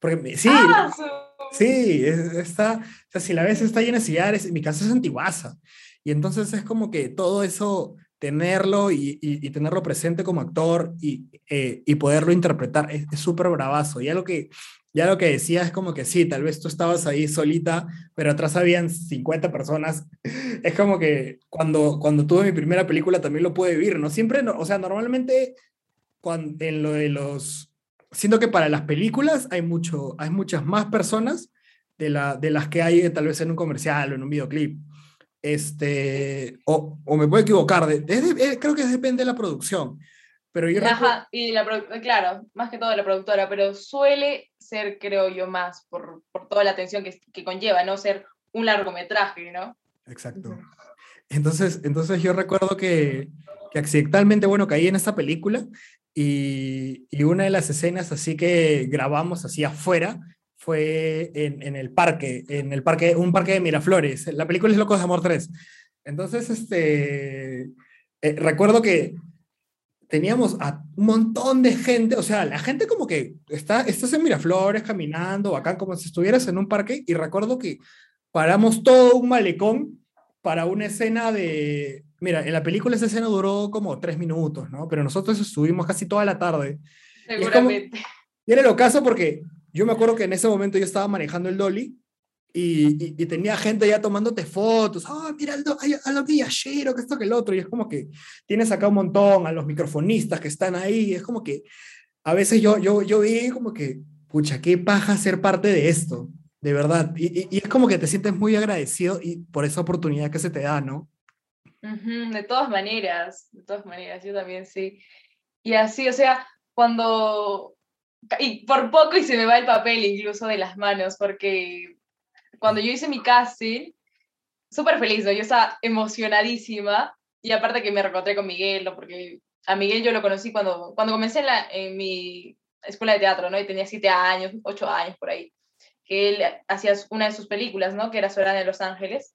Porque sí, ah, su... sí, está, o sea, si la ves está llena de sillares, mi casa es antiguaza. Y entonces es como que todo eso tenerlo y, y, tenerlo presente como actor y, eh, y poderlo interpretar es súper bravazo. Ya lo, que, ya lo que decía es como que sí, tal vez tú estabas ahí solita, pero atrás habían 50 personas. Es como que cuando, cuando tuve mi primera película también lo pude vivir, ¿no? Siempre, no, o sea, normalmente cuando, en lo de los... Siento que para las películas hay, mucho, hay muchas más personas de, la, de las que hay tal vez en un comercial o en un videoclip. Este, o, o me puedo equivocar, de- de- eh, creo que depende de la producción, pero yo Ajá, y la produ- claro, más que todo la productora, pero suele ser, creo yo, más por, por toda la atención que, que conlleva, no ser un largometraje, ¿no? Exacto. Entonces, entonces yo recuerdo que, que accidentalmente, bueno, caí en esta película y, y una de las escenas así que grabamos así afuera fue en, en el parque, en el parque, un parque de Miraflores. La película es Locos de Amor 3. Entonces, este, eh, recuerdo que teníamos a un montón de gente, o sea, la gente como que está, estás en Miraflores caminando, acá como si estuvieras en un parque, y recuerdo que paramos todo un malecón para una escena de, mira, en la película esa escena duró como tres minutos, ¿no? Pero nosotros estuvimos casi toda la tarde. es como- Seguramente. Y era lo caso porque yo me acuerdo que en ese momento yo estaba manejando el dolly y, y, y tenía gente ya tomándote fotos. Ah, mira Aldo, ay, Aldo Villachero, que esto que el otro. Y es como que tienes acá un montón a los microfonistas que están ahí. Es como que a veces yo, yo, yo vi como que, pucha, qué paja ser parte de esto, de verdad. Y, y, es como que te sientes muy agradecido y por esa oportunidad que se te da, ¿no? De todas maneras, de todas maneras, yo también sí. Y así, o sea, cuando... Y por poco y se me va el papel incluso de las manos, porque cuando yo hice mi casting, súper feliz, ¿no? Yo estaba emocionadísima y aparte que me reencontré con Miguel, ¿no? Porque a Miguel yo lo conocí cuando, cuando comencé en, la, en mi escuela de teatro, ¿no? Y tenía siete años, ocho años por ahí, que él hacía una de sus películas, ¿no? Que era Soberana de Los Ángeles.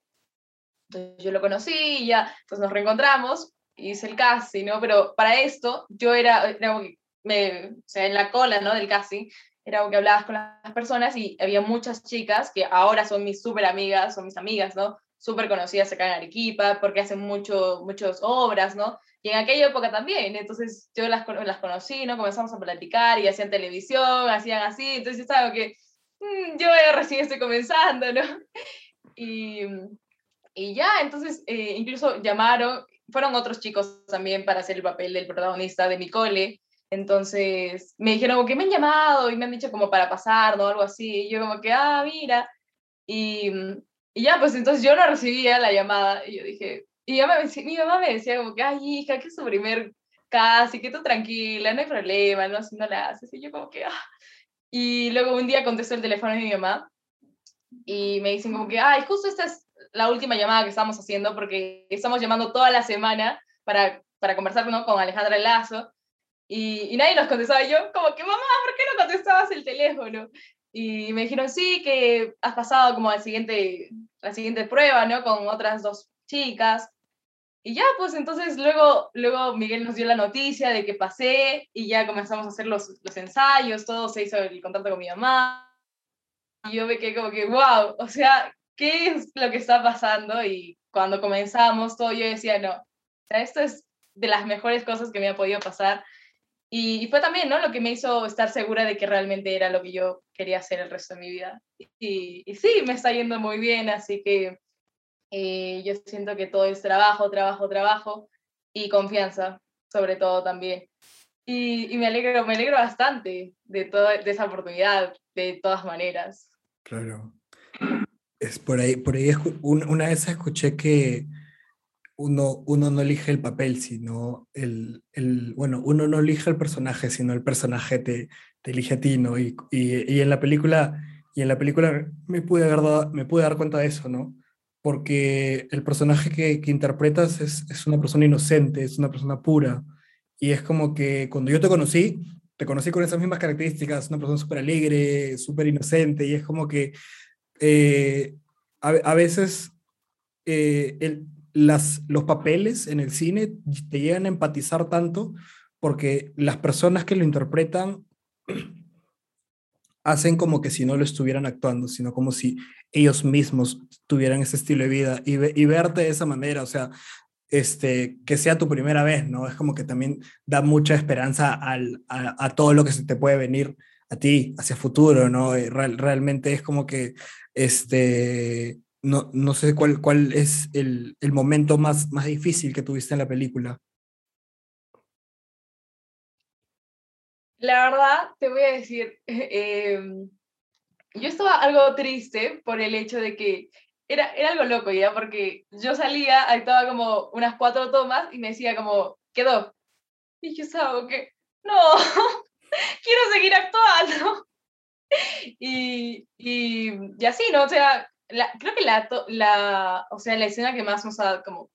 Entonces yo lo conocí y ya, pues nos reencontramos, hice el casting, ¿no? Pero para esto yo era, era me, o sea, en la cola, ¿no? Del casting, era que hablabas con las personas y había muchas chicas que ahora son mis súper amigas, son mis amigas, ¿no? Súper conocidas acá en Arequipa porque hacen mucho, muchas obras, ¿no? Y en aquella época también, entonces yo las, las conocí, ¿no? Comenzamos a platicar y hacían televisión, hacían así, entonces yo estaba que "Mm, yo recién estoy comenzando, ¿no? Y, y ya, entonces eh, incluso llamaron, fueron otros chicos también para hacer el papel del protagonista de mi cole, entonces me dijeron como que me han llamado y me han dicho como para pasar, ¿no? Algo así, y yo como que, ah, mira, y, y ya, pues entonces yo no recibía la llamada, y yo dije, y mamá me mi mamá me decía como que, ay, hija, que es su primer casi, que tú tranquila, no hay problema, no, no la haces, y yo como que, ah. Y luego un día contestó el teléfono de mi mamá, y me dicen como que, ay, justo esta es la última llamada que estamos haciendo porque estamos llamando toda la semana para, para conversar ¿no? con Alejandra Lazo y, y nadie nos contestaba. Y yo como que, mamá, ¿por qué no contestabas el teléfono? Y me dijeron, sí, que has pasado como al siguiente, la siguiente prueba, ¿no? Con otras dos chicas. Y ya, pues entonces luego, luego Miguel nos dio la noticia de que pasé y ya comenzamos a hacer los, los ensayos, todo se hizo el contacto con mi mamá. Y yo me quedé como que, wow, o sea, ¿qué es lo que está pasando? Y cuando comenzamos todo, yo decía, no, esto es de las mejores cosas que me ha podido pasar. Y, y fue también, ¿no? Lo que me hizo estar segura de que realmente era lo que yo quería hacer el resto de mi vida. Y, y sí, me está yendo muy bien, así que eh, yo siento que todo es trabajo, trabajo, trabajo y confianza, sobre todo también. Y, y me alegro, me alegro bastante de, toda, de esa oportunidad, de todas maneras. Claro. Es por ahí, por ahí una vez escuché que uno, uno no elige el papel, sino el, el, bueno, uno no elige el personaje, sino el personaje te, te elige a ti, ¿no? Y, y, y en la película, y en la película me pude, haber me pude dar cuenta de eso, ¿no? Porque el personaje que, que interpretas es, es una persona inocente, es una persona pura. Y es como que cuando yo te conocí, te conocí con esas mismas características, una persona súper alegre, súper inocente, y es como que eh, a, a veces eh, el, las, los papeles en el cine te llegan a empatizar tanto porque las personas que lo interpretan hacen como que si no lo estuvieran actuando, sino como si ellos mismos tuvieran ese estilo de vida y, ve- y verte de esa manera, o sea, este, que sea tu primera vez, ¿no? Es como que también da mucha esperanza al, a, todo lo que se te puede venir a ti hacia futuro, ¿no? Eh, real- realmente es como que, este, no, no sé cuál, cuál es el, el momento más, más difícil que tuviste en la película. La verdad, te voy a decir, em, yo estaba algo triste por el hecho de que era, era algo loco ya, porque yo salía, actuaba como unas cuatro tomas y me decía como, quedó. Y yo estaba que, no, quiero seguir actuando. Y, y, y, así, ¿no? O sea, creo que la, la, o sea, la escena que más nos ha como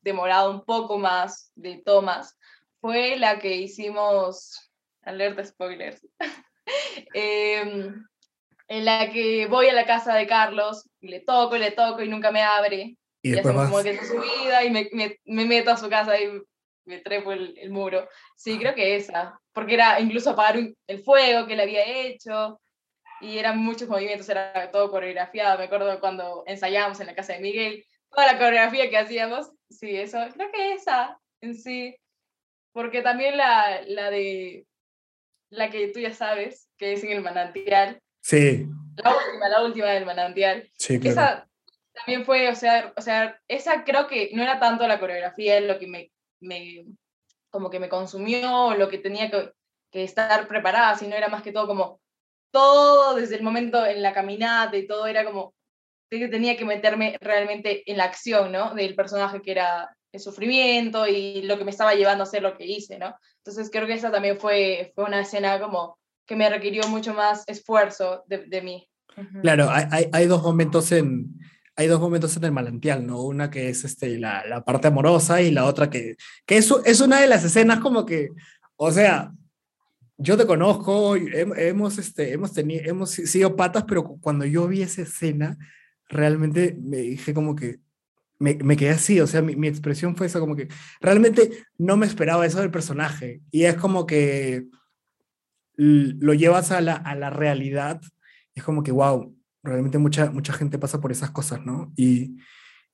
demorado un poco más de tomas fue la que hicimos, alerta spoilers, em, en la que voy a la casa de Carlos y le toco le toco y nunca me abre. Y, y como que es su vida y me, me, me, meto a su casa y me trepo el, el, muro. Sí, creo que esa, porque era incluso apagar el fuego que le había hecho y eran muchos movimientos, era todo coreografiado. Me acuerdo cuando ensayábamos en la casa de Miguel, toda la coreografía que hacíamos, sí, eso, creo que esa en sí, porque también la, la de, la que tú ya sabes, que es en el manantial. Sí. La última, la última del manantial. Sí, claro. Esa también fue, o sea, o sea, esa creo que no era tanto la coreografía lo que me, me como que me consumió, lo que tenía que, que estar preparada, sino era más que todo como todo desde el momento en la caminata y todo era como que tenía que meterme realmente en la acción, ¿no? Del personaje que era el sufrimiento y lo que me estaba llevando a hacer lo que hice, ¿no? Entonces creo que esa también fue, fue una escena como que me requirió mucho más esfuerzo de, de mí. Claro, hay, hay, dos momentos en, hay dos momentos en el manantial, ¿no? Una que es este, la, la parte amorosa y la otra que, que es, es una de las escenas como que, o sea, yo te conozco, hemos, este, hemos, tenido, hemos sido patas, pero cuando yo vi esa escena, realmente me dije como que, me, me quedé así, o sea, mi, mi, expresión fue esa como que, realmente no me esperaba eso del personaje. Y es como que lo llevas a la, a la realidad, es como que, wow, realmente mucha, mucha gente pasa por esas cosas, ¿no? Y,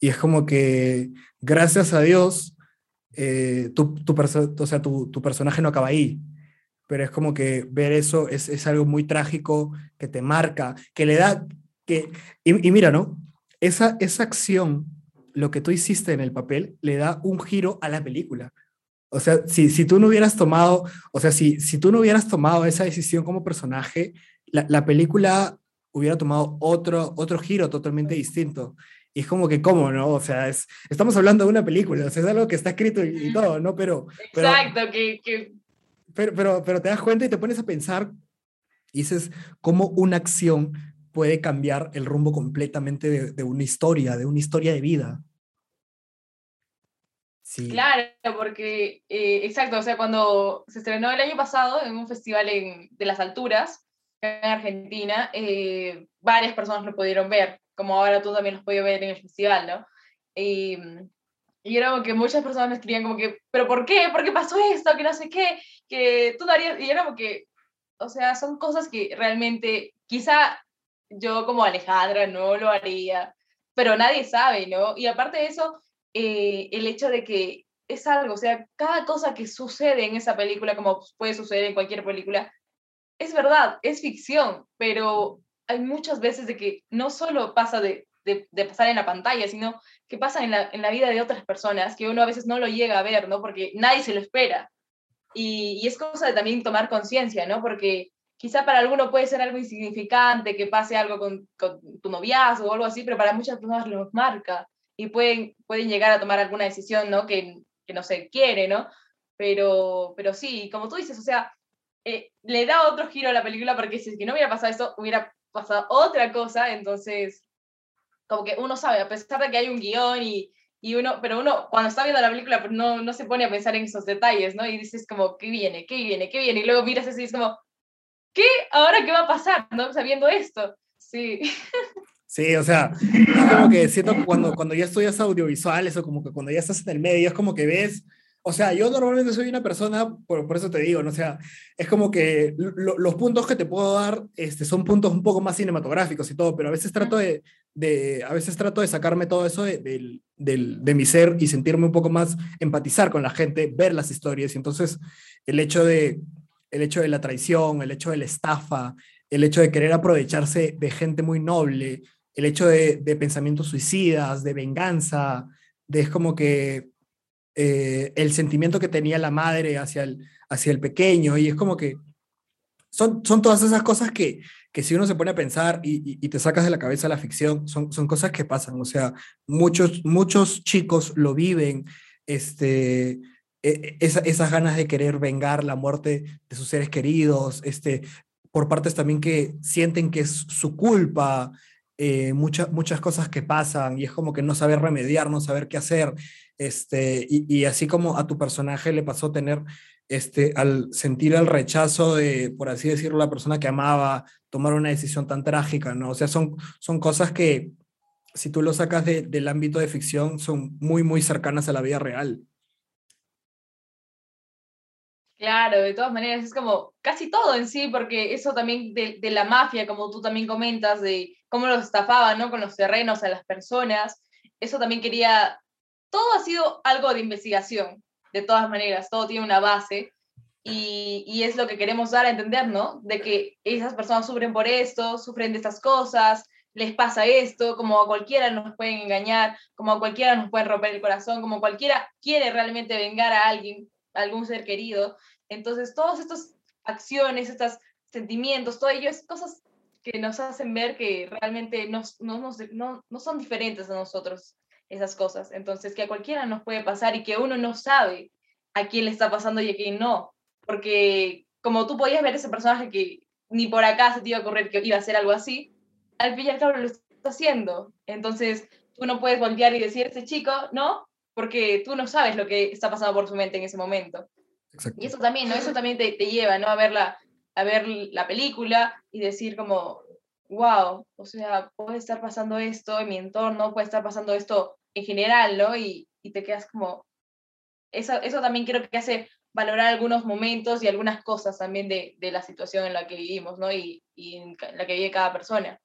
y es como que, gracias a Dios, eh, tu, tu, o sea, tu, tu personaje no acaba ahí, pero es como que ver eso es, es algo muy trágico, que te marca, que le da, que, y, mira, ¿no? Esa, esa acción, lo que tú hiciste en el papel, le da un giro a la película. O sea, si, si tú no hubieras tomado, o sea, si, si tú no hubieras tomado esa decisión como personaje, la, la película hubiera tomado otro, otro giro totalmente distinto. Y es como que, ¿cómo, no? O sea, es, estamos hablando de una película, o sea, es algo que está escrito y, y todo, ¿no? Pero... Exacto, que pero, pero, pero te das cuenta y te pones a pensar y dices cómo una acción puede cambiar el rumbo completamente de, de una historia, de una historia de vida. Sí. Claro, porque, eh, exacto, o sea, cuando se estrenó el año pasado en un festival en, de las alturas en Argentina, eh, varias personas lo pudieron ver, como ahora tú también lo has podido ver en el festival, ¿no? Y, y era como que muchas personas me escribían como que, ¿pero por qué? ¿Por qué pasó esto? Que no sé qué, que tú darías, y era como que, o sea, son cosas que realmente quizá yo como Alejandra no lo haría, pero nadie sabe, ¿no? Y aparte de eso, eh, el hecho de que es algo, o sea, cada cosa que sucede en esa película, como puede suceder en cualquier película, es verdad, es ficción, pero hay muchas veces de que no solo pasa de, de, de pasar en la pantalla, sino que pasa en la, en la, vida de otras personas, que uno a veces no lo llega a ver, ¿no? Porque nadie se lo espera. Y, es cosa de también tomar conciencia, ¿no? Porque quizá para alguno puede ser algo insignificante, que pase algo con, tu noviazgo o algo así, pero para muchas personas lo marca y pueden, pueden llegar a tomar alguna decisión, ¿no? Que, que no se quiere, ¿no? Pero, pero sí, como tú dices, o sea, eh, le da otro giro a la película porque si es que no hubiera pasado esto, hubiera pasado otra cosa, entonces como que uno sabe, a pesar de que hay un guion y, y uno, pero uno cuando está viendo la película pues no, no se pone a pensar en esos detalles, ¿no? Y dices como, ¿qué viene? ¿Qué viene? ¿Qué viene? Y luego miras así y es como, ¿qué? ¿Ahora qué va a pasar? ¿No? Sabiendo esto. Sí. Sí, o sea, es como que siento que cuando, cuando ya estudias audiovisuales o como que cuando ya estás en el medio, es como que ves, o sea, yo normalmente soy una persona, por, por eso te digo, ¿no? o sea, es como que lo, los puntos que te puedo dar este, son puntos un poco más cinematográficos y todo, pero a veces trato de, de a veces trato de sacarme todo eso de, de, de, de mi ser y sentirme un poco más, empatizar con la gente, ver las historias, y entonces el hecho de, el hecho de la traición, el hecho de la estafa, el hecho de querer aprovecharse de gente muy noble, el hecho de, de pensamientos suicidas, de venganza, de es como que eh, el sentimiento que tenía la madre hacia el, hacia el pequeño, y es como que son, son todas esas cosas que, que si uno se pone a pensar y, y, te sacas de la cabeza la ficción, son, son cosas que pasan. O sea, muchos, muchos chicos lo viven, este, e, esa, esas ganas de querer vengar la muerte de sus seres queridos, este, por partes también que sienten que es su culpa, eh, muchas muchas cosas que pasan y es como que no saber remediar, no saber qué hacer. Este, y, así como a tu personaje le pasó tener, este, al sentir el rechazo de, por así decirlo, la persona que amaba, tomar una decisión tan trágica, ¿no? O sea, son, son cosas que, si tú lo sacas de, del ámbito de ficción, son muy, muy cercanas a la vida real. Claro, de todas maneras, es como casi todo en sí, porque eso también de, de, la mafia, como tú también comentas, de cómo los estafaban, ¿no? Con los terrenos a las personas, eso también quería, todo ha sido algo de investigación, de todas maneras, todo tiene una base, y, es lo que queremos dar a entender, ¿no? De que esas personas sufren por esto, sufren de estas cosas, les pasa esto, como a cualquiera nos pueden engañar, como a cualquiera nos pueden romper el corazón, como cualquiera quiere realmente vengar a alguien, a algún ser querido, entonces, todas estas acciones, estos sentimientos, todo ello es cosas que nos hacen ver que realmente no, no, no son diferentes a nosotros esas cosas. Entonces, que a cualquiera nos puede pasar y que uno no sabe a quién le está pasando y a quién no. Porque como tú podías ver ese personaje que ni por acá se te iba a ocurrir que iba a hacer algo así, al fin y al cabo lo está haciendo. Entonces, tú no puedes voltear y decir, ese chico, no, porque tú no sabes lo que está pasando por su mente en ese momento. Y eso también, ¿no? Eso también te, te, lleva, ¿no? A ver, la, a ver la película y decir como, wow, o sea, puede estar pasando esto en mi entorno, puede estar pasando esto en general, ¿no? Y, y te quedas como, eso, eso también creo que hace valorar algunos momentos y algunas cosas también de, de la situación en la que vivimos, ¿no? Y, y en la que vive cada persona.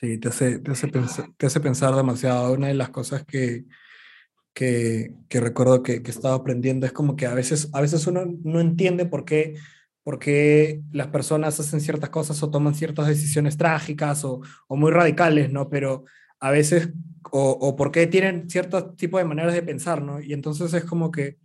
Sí, te hace, te hace, pensar, te hace pensar demasiado. Una de las cosas que, que, que recuerdo que, que, estaba aprendiendo es como que a veces, a veces uno no entiende por qué, por qué las personas hacen ciertas cosas o toman ciertas decisiones trágicas o, o muy radicales, ¿no? Pero a veces, o, o por qué tienen cierto tipo de maneras de pensar, ¿no? Y entonces es como que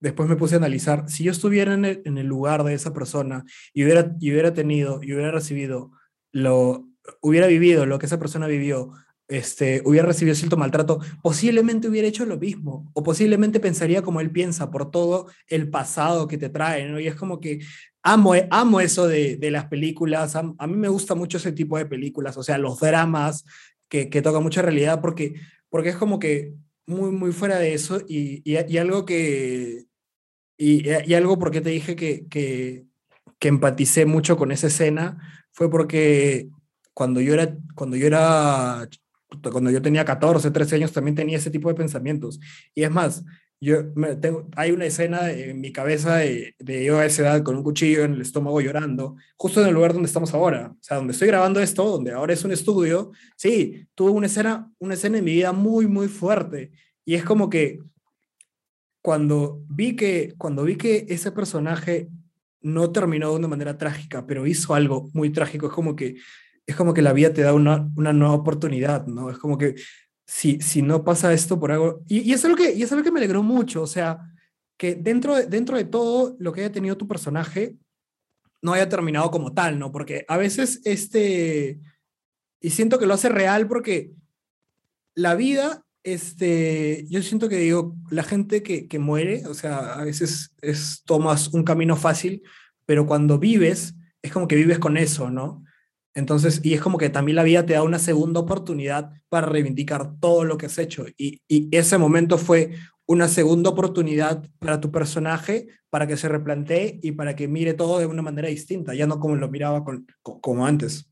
después me puse a analizar, si yo estuviera en el, en el lugar de esa persona y hubiera, y hubiera tenido y hubiera recibido lo, hubiera vivido lo que esa persona vivió este, hubiera recibido cierto maltrato, posiblemente hubiera hecho lo mismo, o posiblemente pensaría como él piensa por todo el pasado que te trae, ¿no? Y es como que amo, amo eso de, de las películas, a, a, mí me gusta mucho ese tipo de películas, o sea, los dramas que, tocan mucha realidad, porque, porque es como que muy, muy fuera de eso, y, y, y algo que, y, y, algo porque te dije que, que, que empaticé mucho con esa escena, fue porque cuando yo era, cuando yo era cuando yo tenía 14, 13 años también tenía ese tipo de pensamientos. Y es más, yo me tengo, hay una escena en mi cabeza de, de, yo a esa edad con un cuchillo en el estómago llorando, justo en el lugar donde estamos ahora, o sea, donde estoy grabando esto, donde ahora es un estudio. Sí, tuve una escena, una escena en mi vida muy, muy fuerte. Y es como que cuando vi que, cuando vi que ese personaje no terminó de una manera trágica, pero hizo algo muy trágico, es como que es como que la vida te da una, una nueva oportunidad, ¿no? Es como que si, si no pasa esto por algo... Y, y, es algo que, y es algo que me alegró mucho, o sea, que dentro de, dentro de todo lo que haya tenido tu personaje, no haya terminado como tal, ¿no? Porque a veces este... Y siento que lo hace real porque la vida, este, yo siento que digo, la gente que, que muere, o sea, a veces es, tomas un camino fácil, pero cuando vives, es como que vives con eso, ¿no? Entonces, y es como que también la vida te da una segunda oportunidad para reivindicar todo lo que has hecho. Y, ese momento fue una segunda oportunidad para tu personaje, para que se replantee y para que mire todo de una manera distinta, ya no como lo miraba como antes.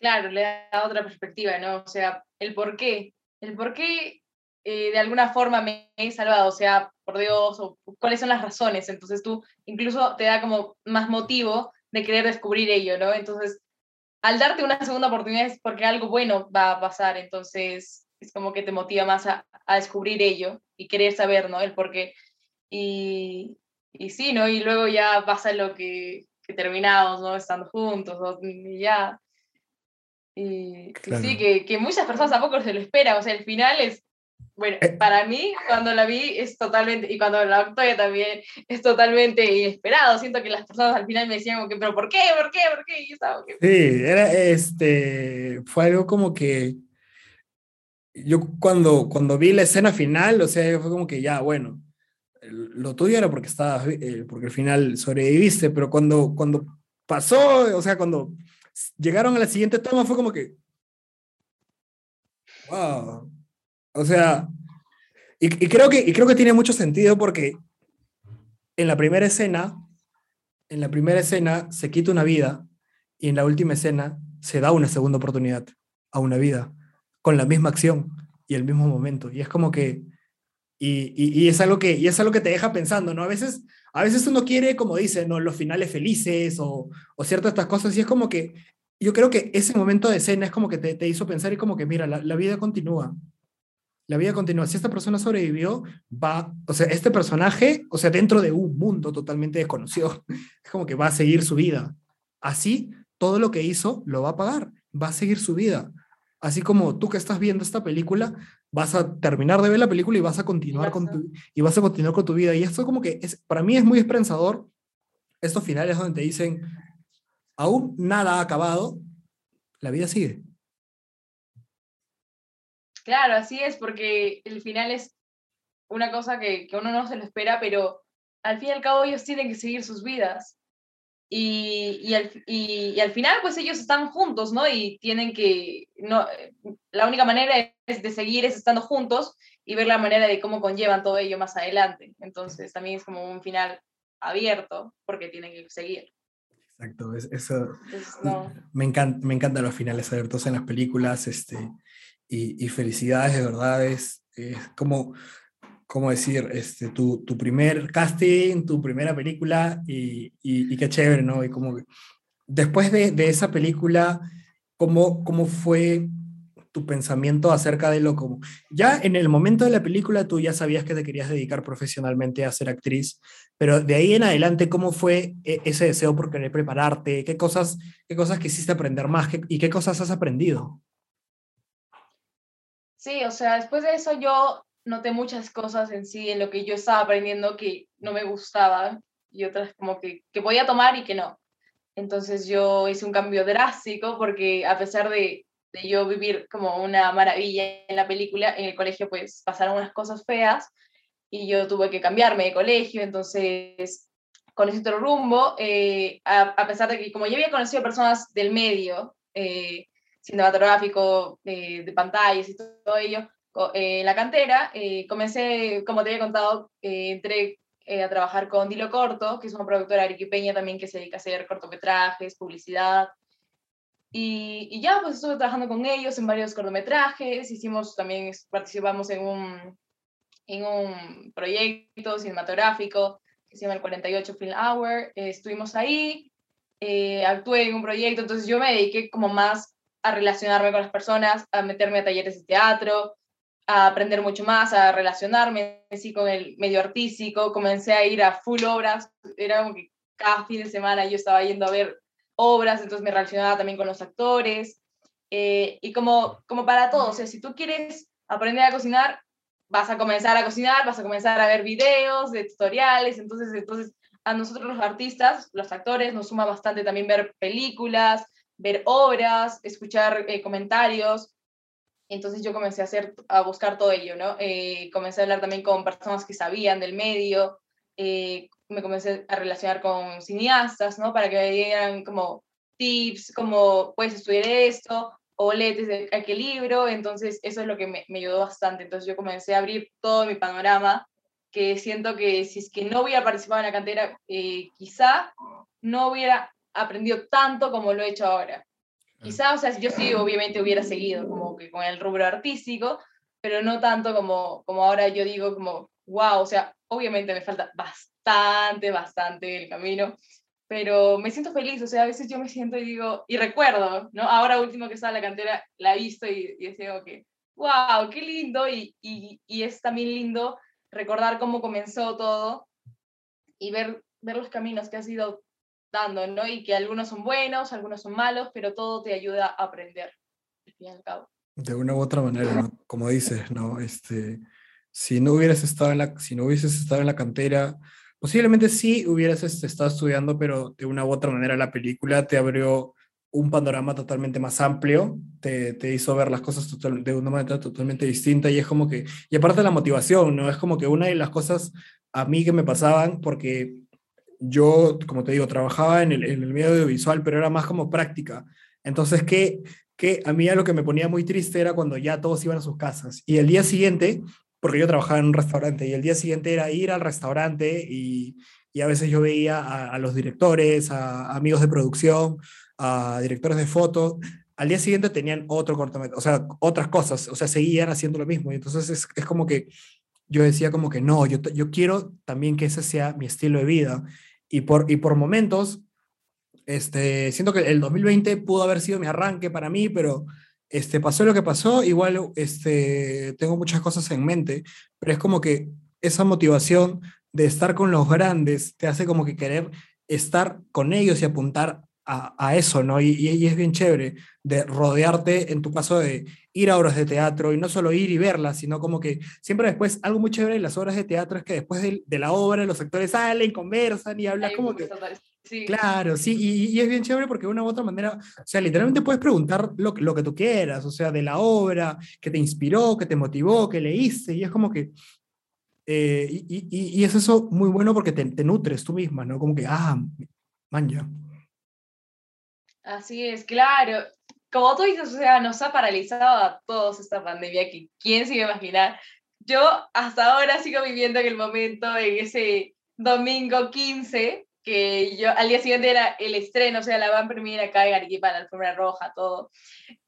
Claro, le da otra perspectiva, ¿no? O sea, el por qué, el por qué eh, de alguna forma me he salvado, o sea, por Dios, o cuáles son las razones. Entonces tú incluso te da como más motivo de querer descubrir ello, ¿no? Entonces, al darte una segunda oportunidad es porque algo bueno va a pasar, entonces es como que te motiva más a, a descubrir ello y querer saber, ¿no? El por qué. Y, y sí, ¿no? Y luego ya pasa lo que, que terminamos, ¿no? Estando juntos, ¿no? y ya. Y, claro. y sí, que, que, muchas personas tampoco se lo esperan, o sea, el final es bueno, Eh. para mí, cuando la vi, es totalmente, y cuando la actué también, es totalmente inesperado. Siento que las personas al final me decían, como que, pero ¿por qué? ¿Por qué? ¿Por qué? Y yo estaba, Sí, era este, fue algo como que yo cuando, cuando vi la escena final, o sea, fue como que ya, bueno, lo tuyo era porque estabas, eh, porque al final sobreviviste, pero cuando, cuando pasó, o sea, cuando llegaron a la siguiente toma fue como que, wow, o sea, y, y creo que, y creo que tiene mucho sentido porque en la primera escena, en la primera escena se quita una vida y en la última escena se da una segunda oportunidad a una vida con la misma acción y el mismo momento. Y es como que, y, y, y es, algo que, y es algo que te deja pensando, ¿no? A veces, a veces uno quiere, como dice, ¿no? Los finales felices o, o ciertas estas cosas y es como que yo creo que ese momento de escena es como que te, te hizo pensar y como que, mira, la, la vida continúa. La vida continúa. Si esta persona sobrevivió, va, o sea, este personaje, o sea, dentro de un mundo totalmente desconocido, es como que va a seguir su vida. Así, todo lo que hizo lo va a pagar, va a seguir su vida. Así como tú que estás viendo esta película, vas a terminar de ver la película y vas a continuar con tu, y vas a continuar con tu vida. Y esto como que es, para mí es muy esperanzador, estos finales donde te dicen, aún nada ha acabado, la vida sigue. Claro, así es, porque el final es una cosa que, que uno no se lo espera, pero al fin y al cabo ellos tienen que seguir sus vidas. Y, y, al, y, y al final, pues ellos están juntos, ¿no? Y tienen que, no, la única manera es de seguir es estando juntos y ver la manera de cómo conllevan todo ello más adelante. Entonces también es como un final abierto porque tienen que seguir. Exacto, es, eso, Entonces, no. me, encanta, me encantan los finales abiertos en las películas, este, y, y felicidades, de verdad, es, es como, como decir, este, tu, tu primer casting, tu primera película, y, y, y qué chévere, ¿no? Y como después de, de esa película, ¿cómo, ¿cómo fue tu pensamiento acerca de lo como... Ya en el momento de la película tú ya sabías que te querías dedicar profesionalmente a ser actriz, pero de ahí en adelante, ¿cómo fue e- ese deseo por querer prepararte? ¿Qué cosas, qué cosas quisiste aprender más? ¿Qué- ¿Y qué cosas has aprendido? Sí, o sea, después de eso yo noté muchas cosas en sí, en lo que yo estaba aprendiendo que no me gustaban y otras como que, que podía tomar y que no. Entonces yo hice un cambio drástico porque a pesar de, de yo vivir como una maravilla en la película, en el colegio pues pasaron unas cosas feas y yo tuve que cambiarme de colegio, entonces con ese otro rumbo, eh, a, a pesar de que como yo había conocido personas del medio, eh, cinematográfico, eh, de pantallas y todo ello, eh, en la cantera, eh, comencé, como te había contado, eh, entré a trabajar con Dilo Corto, que es una productora arequipeña también que se dedica a hacer cortometrajes, publicidad. Y, y ya, pues estuve trabajando con ellos en varios cortometrajes, hicimos también, participamos en un, en un proyecto cinematográfico que se llama el 48 Film Hour, eh, estuvimos ahí, eh, actué en un proyecto, entonces yo me dediqué como más a relacionarme con las personas, a meterme a talleres de teatro, a aprender mucho más, a relacionarme sí, con el medio artístico, comencé a ir a full obras, era como que cada fin de semana yo estaba yendo a ver obras, entonces me relacionaba también con los actores, eh, y como, como para todos, o sea, si tú quieres aprender a cocinar, vas a comenzar a cocinar, vas a comenzar a ver videos de tutoriales, entonces, entonces a nosotros los artistas, los actores, nos suma bastante también ver películas, ver obras, escuchar eh, comentarios. Entonces yo comencé a, hacer, a buscar todo ello, ¿no? Eh, comencé a hablar también con personas que sabían del medio, eh, me comencé a relacionar con cineastas, ¿no? Para que me dieran como tips, como puedes estudiar esto, o lees aquel libro, entonces eso es lo que me, me ayudó bastante. Entonces yo comencé a abrir todo mi panorama, que siento que si es que no hubiera participado en la cantera, eh, quizá no hubiera aprendido tanto como lo he hecho ahora. Quizá, o sea, yo sí, obviamente hubiera seguido como que con el rubro artístico, pero no tanto como, como ahora yo digo como, wow, o sea, obviamente me falta bastante, bastante el camino, pero me siento feliz, o sea, a veces yo me siento y digo, y recuerdo, ¿no? Ahora último que estaba en la cantera, la he visto y, y decía que, wow, qué lindo, y, y, y es también lindo recordar cómo comenzó todo y ver, ver los caminos que has ido dando, ¿no? Y que algunos son buenos, algunos son malos, pero todo te ayuda a aprender, al fin y al cabo. De una u otra manera, ¿no? Como dices, ¿no? Este, si no hubieras estado en la, si no hubieses estado en la cantera, posiblemente sí hubieras este, estado estudiando, pero de una u otra manera la película te abrió un panorama totalmente más amplio, te, te hizo ver las cosas total, de una manera totalmente distinta y es como que, y aparte la motivación, ¿no? Es como que una de las cosas a mí que me pasaban, porque yo, como te digo, trabajaba en el, en el medio audiovisual, pero era más como práctica. Entonces, que, que a mí lo que me ponía muy triste era cuando ya todos iban a sus casas. Y el día siguiente, porque yo trabajaba en un restaurante, y el día siguiente era ir al restaurante y, y a veces yo veía a, a, los directores, a amigos de producción, a directores de fotos. Al día siguiente tenían otro cortometraje, o sea, otras cosas, o sea, seguían haciendo lo mismo. Y entonces es, es como que yo decía como que no, yo, yo quiero también que ese sea mi estilo de vida. Y por, y por momentos, este, siento que el 2020 pudo haber sido mi arranque para mí, pero este, pasó lo que pasó, igual este, tengo muchas cosas en mente, pero es como que esa motivación de estar con los grandes te hace como que querer estar con ellos y apuntar a, a eso, ¿no? Y, y, es bien chévere de rodearte, en tu caso, de ir a obras de teatro y no solo ir y verlas, sino como que siempre después, algo muy chévere en las obras de teatro es que después de, de la obra los actores salen, conversan y hablan como que... Sí. Claro, sí, y, y, es bien chévere porque de una u otra manera, o sea, literalmente puedes preguntar lo, lo que tú quieras, o sea, de la obra, que te inspiró, que te motivó, que leíste, y es como que, eh, y, y, y, es eso muy bueno porque te, te, nutres tú misma, ¿no? Como que, ah, manja. Así es, claro. Como tú dices, o sea, nos ha paralizado a todos esta pandemia, que quién se iba a imaginar. Yo hasta ahora sigo viviendo en el momento, en ese domingo 15, que yo al día siguiente era el estreno, o sea, la van premier acá en Arequipa, la alfombra roja, todo.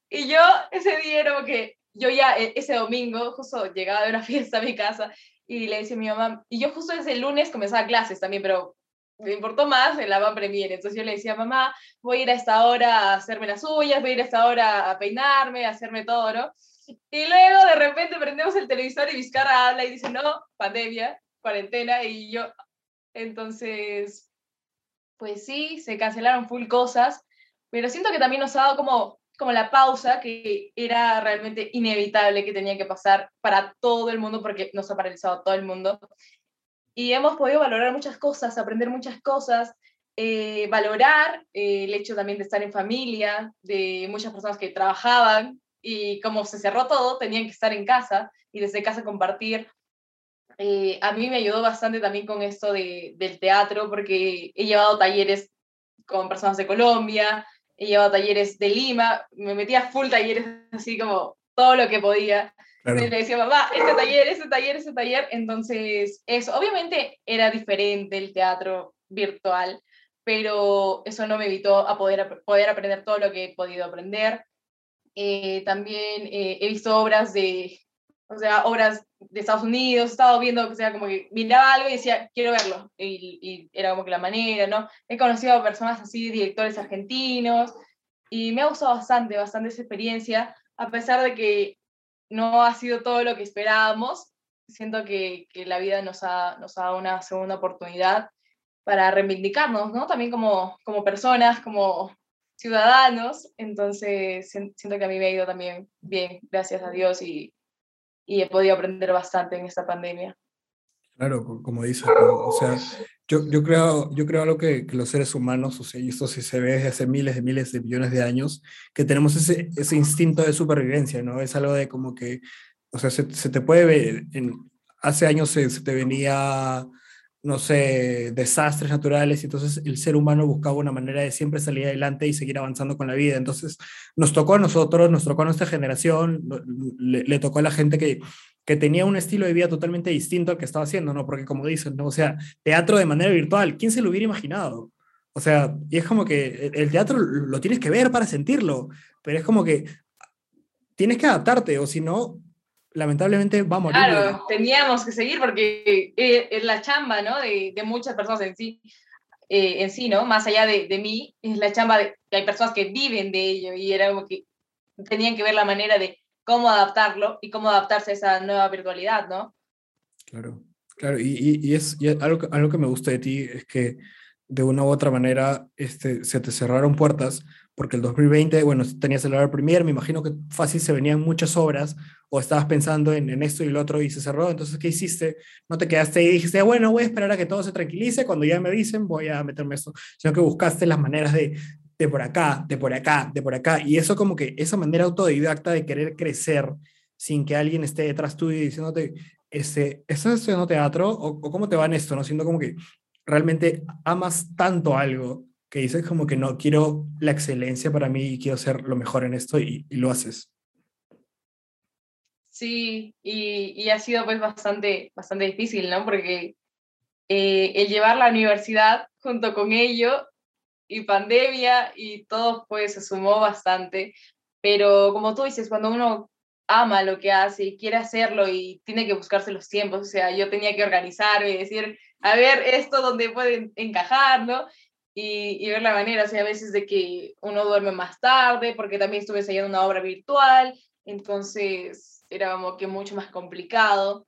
Y yo ese día era que yo ya e, ese domingo justo llegaba de una fiesta a mi casa y le decía a mi mamá, y yo justo ese lunes comenzaba clases también, pero me importó más el van premier. Entonces yo le decía, mamá, voy a ir a esta hora a hacerme las uñas, voy a ir a esta hora a peinarme, a hacerme todo, ¿no? Y luego de repente prendemos el televisor y Vizcarra habla y dice, no, pandemia, cuarentena, y yo, entonces, pues sí, se cancelaron full cosas, pero siento que también nos ha dado como, como la pausa que era realmente inevitable que tenía que pasar para todo el mundo porque nos ha paralizado todo el mundo y hemos podido valorar muchas cosas, aprender muchas cosas, eh, valorar eh, el hecho también de estar en familia, de muchas personas que trabajaban y como se cerró todo, tenían que estar en casa y desde casa compartir. Eh, a mí me ayudó bastante también con esto de, del teatro porque he llevado talleres con personas de Colombia, he llevado talleres de Lima, me metía full talleres así como todo lo que podía. Claro. Le decía, mamá, este taller, este taller, este taller. Entonces, eso, obviamente era diferente el teatro virtual, pero eso no me evitó a poder, poder aprender todo lo que he podido aprender. Eh, también eh, he visto obras de, o sea, obras de Estados Unidos, he estado viendo, o sea, como que miraba algo y decía, quiero verlo, y, y era como que la manera, ¿no? He conocido a personas así, directores argentinos, y me ha gustado bastante, bastante esa experiencia, a pesar de que no ha sido todo lo que esperábamos. Siento que, que la vida nos ha, nos ha dado una segunda oportunidad para reivindicarnos, ¿no? También como, como personas, como ciudadanos. Entonces, siento que a mí me ha ido también bien, gracias a Dios, y, y he podido aprender bastante en esta pandemia. Claro, como dices, o sea, yo, yo, creo, yo creo algo que, los seres humanos, o sea, y esto sí se ve desde hace miles de miles de millones de años, que tenemos ese, ese instinto de supervivencia, ¿no? Es algo de como que, o sea, se, te puede ver, hace años se, se, te venía, no sé, desastres naturales, y entonces el ser humano buscaba una manera de siempre salir adelante y seguir avanzando con la vida. Entonces, nos tocó a nosotros, nos tocó a nuestra generación, le tocó a la gente que que tenía un estilo de vida totalmente distinto al que estaba haciendo, ¿no? Porque como dicen, ¿no? O sea, teatro de manera virtual, ¿quién se lo hubiera imaginado? O sea, y es como que el teatro lo tienes que ver para sentirlo, pero es como que tienes que adaptarte, o si no, lamentablemente va a morir. Claro, teníamos que seguir porque es la chamba, ¿no? De, de muchas personas en sí, eh, en sí, ¿no? Más allá de, de mí, es la chamba de que hay personas que viven de ello y era como que tenían que ver la manera de cómo adaptarlo y cómo adaptarse a esa nueva virtualidad, ¿no? Claro, claro, y, y, es y algo, algo que me gusta de ti es que de una u otra manera este, se te cerraron puertas, porque el 2020, bueno, tenías el horario premier, me imagino que fácil se venían muchas obras, o estabas pensando en, esto y lo otro y se cerró, entonces, ¿qué hiciste? No te quedaste y dijiste, bueno, voy a esperar a que todo se tranquilice, cuando ya me dicen, voy a meterme esto, sino que buscaste las maneras de, de por acá, de por acá, de por acá, y eso como que, esa manera autodidacta de querer crecer sin que alguien esté detrás tuyo diciéndote, este, ¿estás estudiando teatro? ¿O, o cómo te va en esto? ¿no? Siendo como que realmente amas tanto algo que dices como que no, quiero la excelencia para mí y quiero ser lo mejor en esto y, y lo haces. Sí, y, y, ha sido pues bastante, bastante difícil, ¿no? Porque eh, el llevar la universidad junto con ello y pandemia y todo pues se sumó bastante, pero como tú dices, cuando uno ama lo que hace y quiere hacerlo y tiene que buscarse los tiempos, o sea, yo tenía que organizarme y decir, a ver, esto donde puede encajar, ¿no? Y, y, ver la manera, o sea, a veces de que uno duerme más tarde, porque también estuve ensayando una obra virtual, entonces era como que mucho más complicado.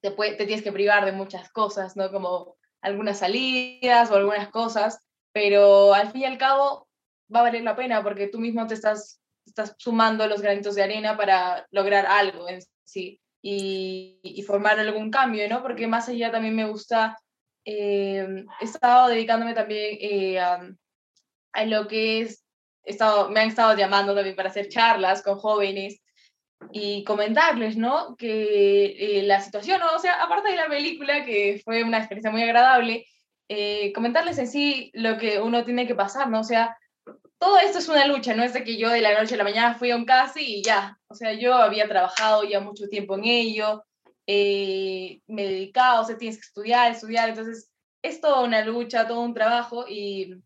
Te, te tienes que privar de muchas cosas, ¿no? Como algunas salidas o algunas cosas, pero al fin y al cabo va a valer la pena porque tú mismo te estás, estás sumando los granitos de arena para lograr algo en sí y, y formar algún cambio, ¿no? Porque más allá también me gusta eh, he estado dedicándome también eh, a, a, lo que es, he estado, me han estado llamando también para hacer charlas con jóvenes y comentarles, ¿no? Que eh, la situación, ¿no? o sea, aparte de la película, que fue una experiencia muy agradable, eh, comentarles en sí lo que uno tiene que pasar, ¿no? O sea, todo esto es una lucha, no es de que yo de la noche a la mañana fui a un casi y ya, o sea, yo había trabajado ya mucho tiempo en ello, eh, me he dedicado, o sea, tienes que estudiar, estudiar, entonces es toda una lucha, todo un trabajo y,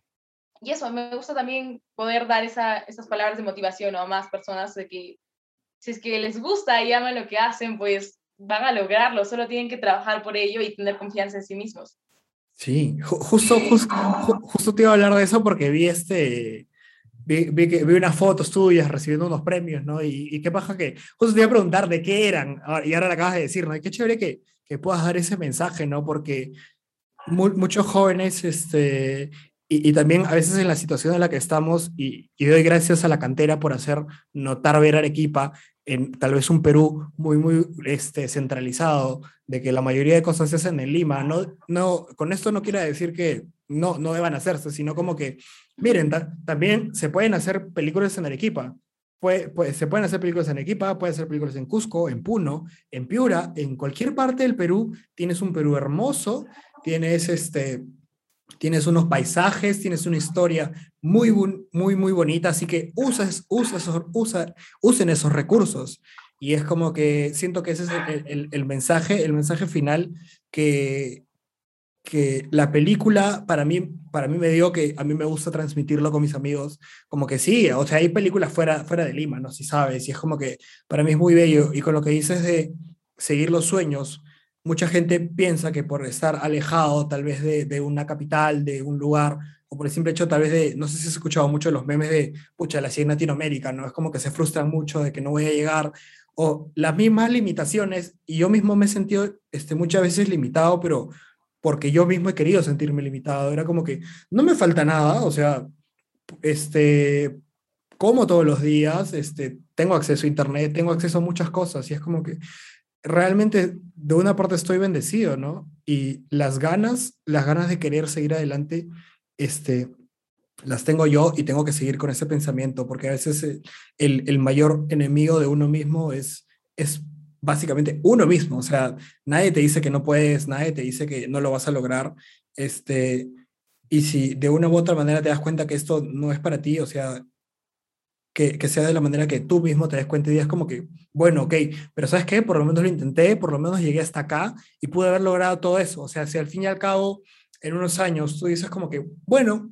y eso, me gusta también poder dar esa, esas palabras de motivación a más personas de que si es que les gusta y aman lo que hacen, pues van a lograrlo, solo tienen que trabajar por ello y tener confianza en sí mismos. Sí, justo, justo, justo te iba a hablar de eso porque vi este, vi, vi, vi unas fotos tuyas recibiendo unos premios, ¿no? Y, qué pasa que justo te iba a preguntar de qué eran, y ahora lo acabas de decir, ¿no? Qué chévere que, que puedas dar ese mensaje, ¿no? Porque mu muchos jóvenes, este, y, y, también a veces en la situación en la que estamos, y, y, doy gracias a la cantera por hacer notar ver a Arequipa en tal vez un Perú muy, muy este, centralizado, de que la mayoría de cosas se hacen en Lima. No, no, con esto no quiero decir que no, no deban hacerse, sino como que, miren, ta también se pueden hacer películas en Arequipa. Puede, puede, se pueden hacer películas en Arequipa, pueden hacer películas en Cusco, en Puno, en Piura, en cualquier parte del Perú. Tienes un Perú hermoso, tienes este, tienes unos paisajes, tienes una historia muy, muy, muy bonita, así que usas, usas, usa, usen esos recursos. Y es como que siento que ese es el, el, el mensaje, el mensaje final que, que la película para mí, para mí me dio que a mí me gusta transmitirlo con mis amigos, como que sí, o sea, hay películas fuera, fuera de Lima, ¿no? Si sabes, y es como que para mí es muy bello, y con lo que dices de seguir los sueños, mucha gente piensa que por estar alejado tal vez de, de, una capital, de un lugar, o por el simple hecho tal vez de, no sé si has escuchado mucho los memes de, pucha, la en Latinoamérica, ¿no? Es como que se frustran mucho de que no voy a llegar, o las mismas limitaciones, y yo mismo me he sentido este, muchas veces limitado, pero porque yo mismo he querido sentirme limitado, era como que no me falta nada, o sea, este, como todos los días, este, tengo acceso a internet, tengo acceso a muchas cosas, y es como que realmente de una parte estoy bendecido, ¿no? Y las ganas, las ganas de querer seguir adelante, este, las tengo yo y tengo que seguir con ese pensamiento, porque a veces el, el mayor enemigo de uno mismo es, es básicamente uno mismo, o sea, nadie te dice que no puedes, nadie te dice que no lo vas a lograr, este, y si de una u otra manera te das cuenta que esto no es para ti, o sea, que, que, sea de la manera que tú mismo te des cuenta y digas como que, bueno, ok, pero ¿sabes qué? Por lo menos lo intenté, por lo menos llegué hasta acá y pude haber logrado todo eso. O sea, si al fin y al cabo, en unos años, tú dices como que, bueno,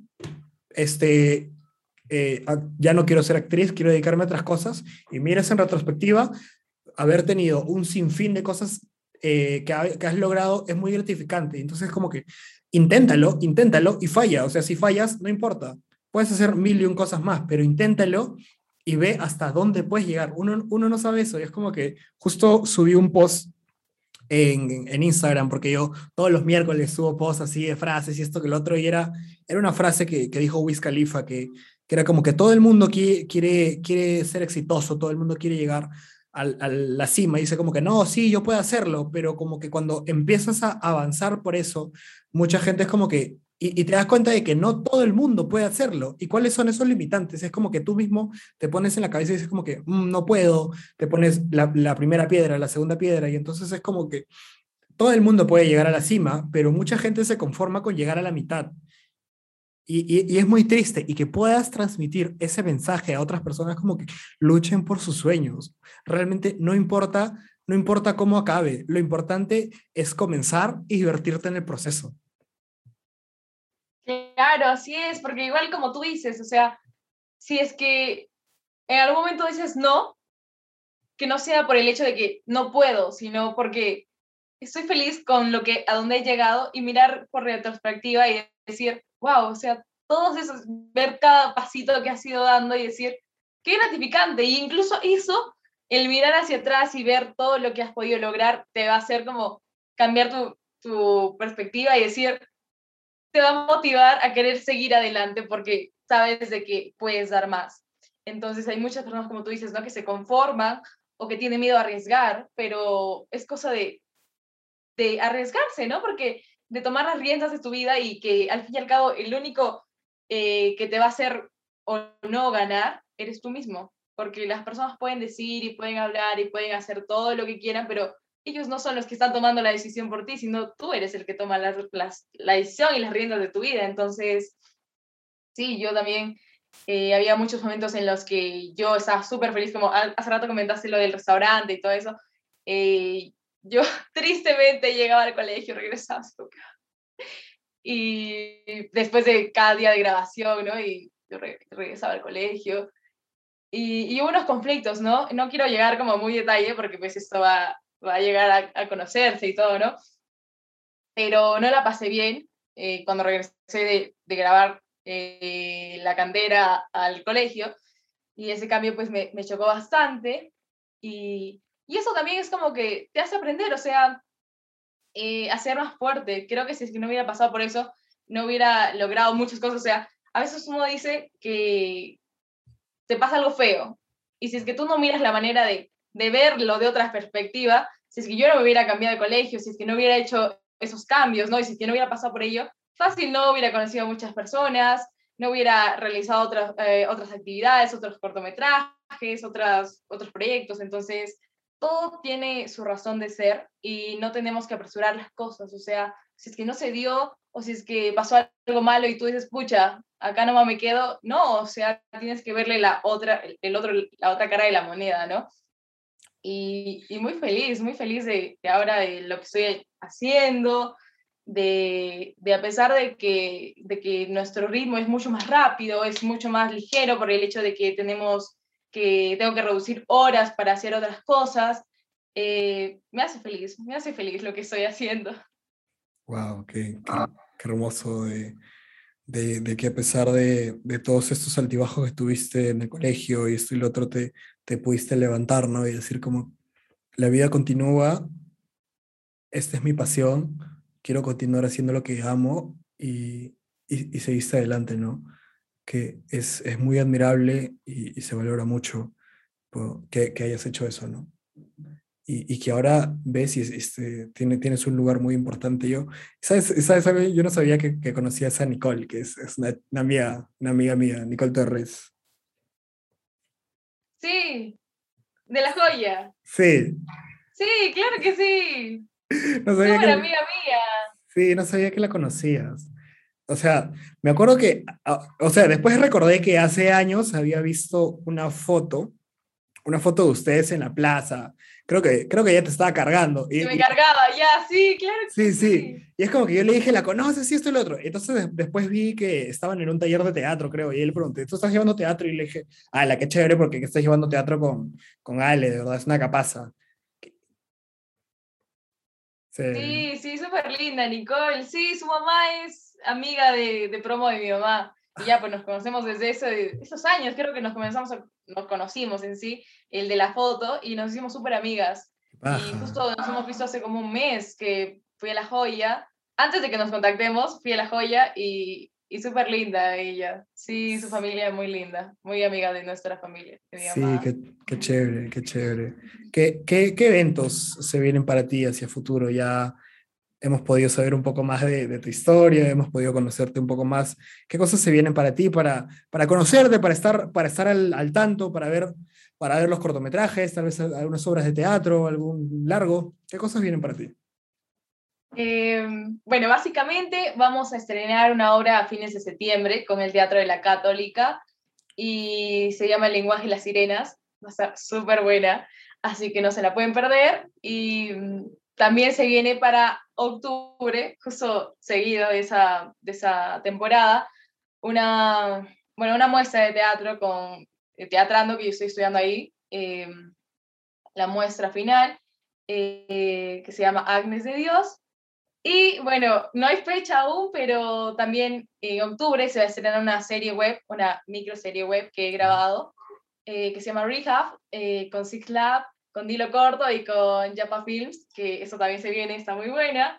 este, eh, ya no quiero ser actriz, quiero dedicarme a otras cosas y miras en retrospectiva, haber tenido un sinfín de cosas eh, que, que has logrado es muy gratificante. Entonces, como que inténtalo, inténtalo y falla. O sea, si fallas, no importa puedes hacer mil y un cosas más, pero inténtalo y ve hasta dónde puedes llegar. Uno, uno no sabe eso, y es como que justo subí un post en, en, Instagram, porque yo todos los miércoles subo posts así de frases y esto que lo otro, y era, era una frase que, que dijo Wiz Khalifa, que, que era como que todo el mundo quiere, quiere, quiere ser exitoso, todo el mundo quiere llegar a, la cima, y dice como que no, sí, yo puedo hacerlo, pero como que cuando empiezas a avanzar por eso, mucha gente es como que, y, te das cuenta de que no todo el mundo puede hacerlo. ¿Y cuáles son esos limitantes? Es como que tú mismo te pones en la cabeza y dices como que mm, no puedo, te pones la, la, primera piedra, la segunda piedra, y entonces es como que todo el mundo puede llegar a la cima, pero mucha gente se conforma con llegar a la mitad. Y, y, y, es muy triste y que puedas transmitir ese mensaje a otras personas como que luchen por sus sueños. Realmente no importa, no importa cómo acabe, lo importante es comenzar y divertirte en el proceso. Claro, así es, porque igual como tú dices, o sea, si es que en algún momento dices no, que no sea por el hecho de que no puedo, sino porque estoy feliz con lo que, a donde he llegado y mirar por retrospectiva y decir, wow, o sea, todos esos, ver cada pasito que has ido dando y decir, qué gratificante. Y incluso eso, el mirar hacia atrás y ver todo lo que has podido lograr, te va a hacer como cambiar tu, tu perspectiva y decir, te va a motivar a querer seguir adelante porque sabes de que puedes dar más. Entonces hay muchas personas, como tú dices, ¿no? que se conforman o que tienen miedo a arriesgar, pero es cosa de, de arriesgarse, ¿no? Porque de tomar las riendas de tu vida y que al fin y al cabo el único eh, que te va a hacer o no ganar eres tú mismo, porque las personas pueden decir y pueden hablar y pueden hacer todo lo que quieran, pero ellos no son los que están tomando la decisión por ti, sino tú eres el que toma la, la, la decisión y las riendas de tu vida. Entonces, sí, yo también eh, había muchos momentos en los que yo estaba súper feliz, como hace rato comentaste lo del restaurante y todo eso. Eh, yo tristemente llegaba al colegio, regresaba a su Y después de cada día de grabación, ¿no? Y yo regresaba al colegio. Y, y, hubo unos conflictos, ¿no? No quiero llegar como muy detalle porque pues esto va, va a llegar a, conocerse y todo, ¿no? Pero no la pasé bien eh, cuando regresé de, grabar eh, la cantera al colegio y ese cambio pues me, chocó bastante y, y, eso también es como que te hace aprender, o sea, eh, a ser más fuerte. Creo que si es que no hubiera pasado por eso, no hubiera logrado muchas cosas. O sea, a veces uno dice que te pasa algo feo y si es que tú no miras la manera de de verlo de otra perspectiva, si es que yo no me hubiera cambiado de colegio, si es que no hubiera hecho esos cambios, ¿no? Y si es que no hubiera pasado por ello, fácil no hubiera conocido a muchas personas, no hubiera realizado otras, eh, otras actividades, otros cortometrajes, otras, otros proyectos. Entonces, todo tiene su razón de ser y no tenemos que apresurar las cosas. O sea, si es que no se dio o si es que pasó algo malo y tú dices, pucha, acá nomás me quedo, no, o sea, tienes que verle la otra, el otro, la otra cara de la moneda, ¿no? Y, y, muy feliz, muy feliz de, de, ahora de lo que estoy haciendo, de, de, a pesar de que, de que nuestro ritmo es mucho más rápido, es mucho más ligero por el hecho de que tenemos que, tengo que reducir horas para hacer otras cosas, eh, me hace feliz, me hace feliz lo que estoy haciendo. Wow, qué, qué, qué hermoso de, de, de, que a pesar de, de, todos estos altibajos que tuviste en el colegio y esto y lo otro, te, te pudiste levantar, ¿no? Y decir como, la vida continúa, esta es mi pasión, quiero continuar haciendo lo que amo y, y, y seguiste adelante, ¿no? Que es, es muy admirable y, y, se valora mucho que, que hayas hecho eso, ¿no? y, y, que ahora ves y este, tiene, tienes un lugar muy importante. Yo, ¿sabes? ¿sabes? Yo no sabía que, que conocías a Nicole, que es, es una, una, amiga, una amiga mía, Nicole Torres. Sí, de la joya. Sí. Sí, claro que sí. No sabía que... amiga mía. Sí, no sabía que la conocías. O sea, me acuerdo que, o sea, después recordé que hace años había visto una foto, una foto de ustedes en la plaza, creo que, creo que ya te estaba cargando. Y, me cargaba, ya, sí, claro. Sí, sí, sí, Y es como que yo le dije, ¿la conoces? Sí, esto y lo otro. Entonces después vi que estaban en un taller de teatro, creo, y él pregunté, ¿tú estás llevando teatro? Y le dije, ah, la que chévere porque estás llevando teatro con, con Ale, de verdad, es una capaza. Sí, sí, sí súper linda, Nicole. Sí, su mamá es amiga de, de promo de mi mamá. Y ya, pues nos conocemos desde esos años, creo que nos comenzamos a, nos conocimos en sí, el de la foto, y nos hicimos súper amigas. Y justo nos hemos visto hace como un mes que fui a La Joya. Antes de que nos contactemos, fui a La Joya y, y súper linda ella. Sí, su familia es muy linda, muy amiga de nuestra familia. de Sí, qué, qué chévere, qué chévere. ¿Qué, qué, qué eventos se vienen para ti hacia futuro? Ya hemos podido saber un poco más de, de tu historia, hemos podido conocerte un poco más. ¿Qué cosas se vienen para ti, para, para conocerte, para estar, para estar al, al tanto, para ver, para ver los cortometrajes, tal vez algunas obras de teatro, algún largo? ¿Qué cosas vienen para ti? Eh, bueno, básicamente vamos a estrenar una obra a fines de septiembre con el Teatro de la Católica y se llama El lenguaje y las sirenas. Va a estar súper buena, así que no se la pueden perder. Y también se viene para octubre, justo seguido de esa, de esa temporada, una, bueno, una muestra de teatro con eh, Teatrando, que yo estoy estudiando ahí, eh, la muestra final, eh, que se llama Agnes de Dios. Y bueno, no hay fecha aún, pero también en octubre se va a estrenar una serie web, una microserie web que he grabado, eh, que se llama Rehab, eh, con Six Lab, con Dilo Corto y con Japa Films, que eso también se viene, está muy buena.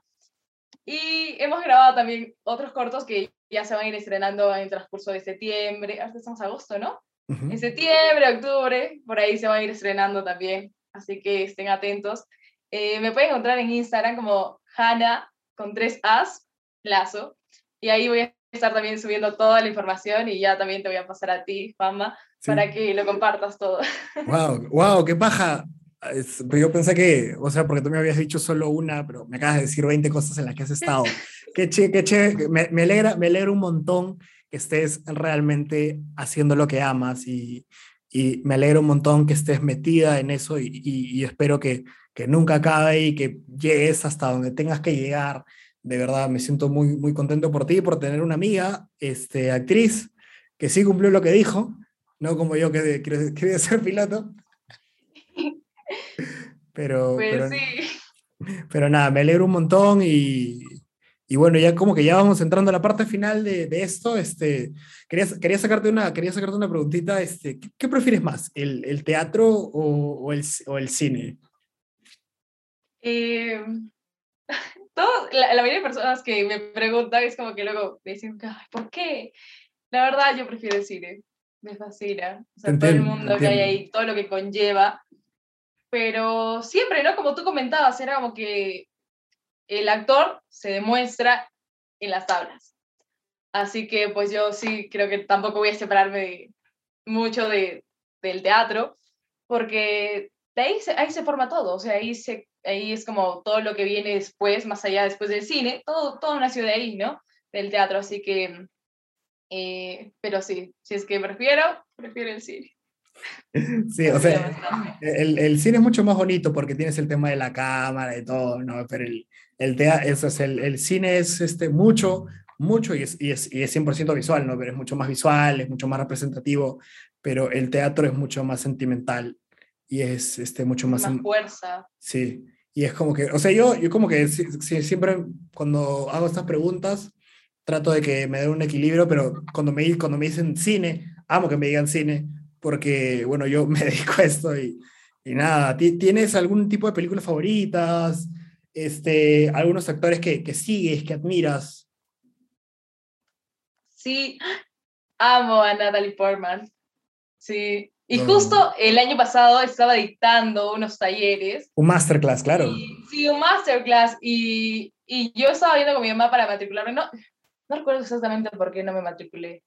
Y hemos grabado también otros cortos que ya se van a ir estrenando en el transcurso de septiembre, ahora estamos agosto, ¿no? Ujú. En septiembre, octubre, por ahí se van a ir estrenando también, así que estén atentos. Eh, me pueden encontrar en Instagram como Hanna con tres As, Lazo, y ahí voy a estar también subiendo toda la información y ya también te voy a pasar a ti, Fama, Sí. para que lo compartas todo. Wow, wow, qué paja. Es- pero yo pensé que, o sea, porque tú me habías dicho solo una, pero me acabas de decir 20 cosas en las que has estado. Qué che, qué che, me, me alegra, me alegra un montón que estés realmente haciendo lo que amas y, y me alegra un montón que estés metida en eso y, y- y espero que, que nunca acabe y que llegues hasta donde tengas que llegar. De verdad, me siento muy, muy contento por ti, por tener una amiga, este, actriz, que sí cumplió lo que dijo, no como yo que quería ser piloto. Pero, Pues pero, sí. pero nada, me alegro un montón y, y bueno, ya como que ya vamos entrando a la parte final de, de esto. Este, quería, quería, sacarte una, quería sacarte una preguntita. Este, ¿qué, qué prefieres más, el, el teatro o, o, el, o el cine? Eh, todo, la, la mayoría de personas que me preguntan es como que luego me dicen, "Ay, ¿por qué? La verdad, yo prefiero el cine. Me fascina. O sea, Te todo el entiendo, mundo que hay entiendo. ahí, todo lo que conlleva. Pero siempre, ¿no? Como tú comentabas, era como que el actor se demuestra en las tablas. Así que pues yo sí creo que tampoco voy a separarme mucho de, del teatro, porque de ahí se, ahí se forma todo, o sea, ahí, ahí es como todo lo que viene después, más allá después del cine, todo, todo nació de ahí, ¿no? Del teatro, así que, eh, pero sí, si es que prefiero, prefiero el cine. Sí, o sea, el, el, cine es mucho más bonito porque tienes el tema de la cámara y todo, ¿no? Pero el, el, tea, eso es, el, el cine es este, mucho, mucho y es, y, es, y es 100% visual, ¿no? Pero es mucho más visual, es mucho más representativo, pero el teatro es mucho más sentimental y es este, mucho más... Más fuerza. Sí, y es como que, o sea, yo, yo como que si, si, siempre cuando hago estas preguntas trato de que me den un equilibrio, pero cuando me, cuando me dicen cine, amo que me digan cine, porque, bueno, yo me dedico a esto y, y nada, ¿tienes algún tipo de películas favoritas? Este, algunos actores que, que sigues, que admiras. Sí, amo a Natalie Portman. Sí, y justo el año pasado estaba dictando unos talleres. Un masterclass, claro. Y, sí, un masterclass. Y, y, yo estaba viendo con mi mamá para matricularme. No, no recuerdo exactamente por qué no me matriculé.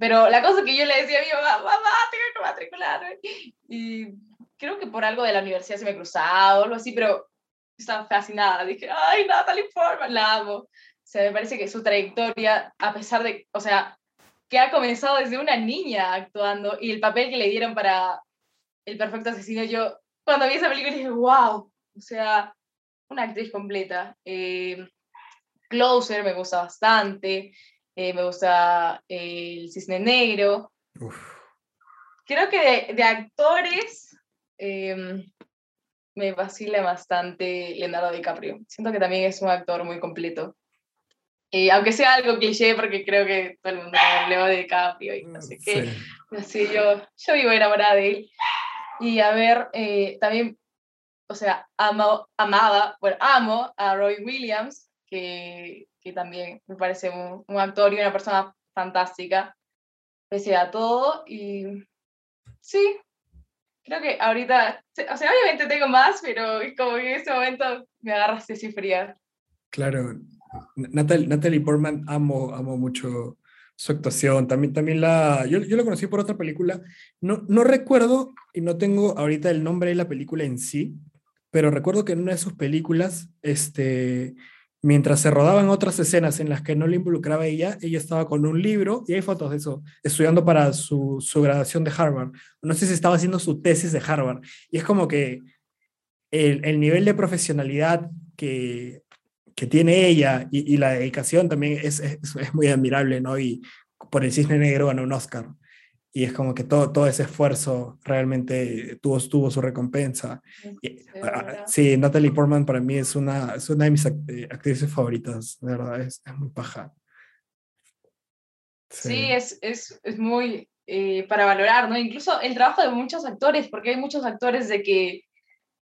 Pero la cosa que yo le decía a mi mamá, mamá, tengo que matricularme. Y creo que por algo de la universidad se me cruzaba o algo así, pero estaba fascinada. Dije, ay, Natalie Portman, la amo. O sea, me parece que su trayectoria, a pesar de, o sea, que ha comenzado desde una niña actuando y el papel que le dieron para El Perfecto Asesino, yo cuando vi esa película dije, wow, o sea, una actriz completa. Eh, Closer me gusta bastante, eh, me gusta eh, El Cisne Negro. Uf. Creo que de, de actores em, me vacila bastante Leonardo DiCaprio. Siento que también es un actor muy completo. Y aunque sea algo cliché, porque creo que todo el mundo Leo de DiCaprio y no sé qué. Sí. Así yo, yo vivo enamorada de él. Y a ver, eh, también, o sea, amo, amaba, bueno, amo a Roy Williams, que que también me parece un, un actor y una persona fantástica, pese a todo. Y sí, creo que ahorita, o sea, obviamente tengo más, pero como que en este momento me agarraste así fría. Claro, Natalie, Natalie Portman amo, amo mucho su actuación. También, también la, yo, yo la conocí por otra película. No, no recuerdo y no tengo ahorita el nombre de la película en sí, pero recuerdo que en una de sus películas, este, mientras se rodaban otras escenas en las que no le involucraba ella, ella estaba con un libro, y hay fotos de eso, estudiando para su, su graduación de Harvard. No sé si estaba haciendo su tesis de Harvard. Y es como que el, el nivel de profesionalidad que, que tiene ella y, la dedicación también es, es, es, muy admirable, ¿no? Y por el Cisne Negro ganó un Oscar. Y es como que todo, todo ese esfuerzo realmente tuvo, tuvo su recompensa. Y, sí, Natalie Portman para mí es una, es una de mis actrices favoritas, de verdad, es, es muy paja. Sí, sí es, es, es, muy eh, para valorar, ¿no? Incluso el trabajo de muchos actores, porque hay muchos actores de que,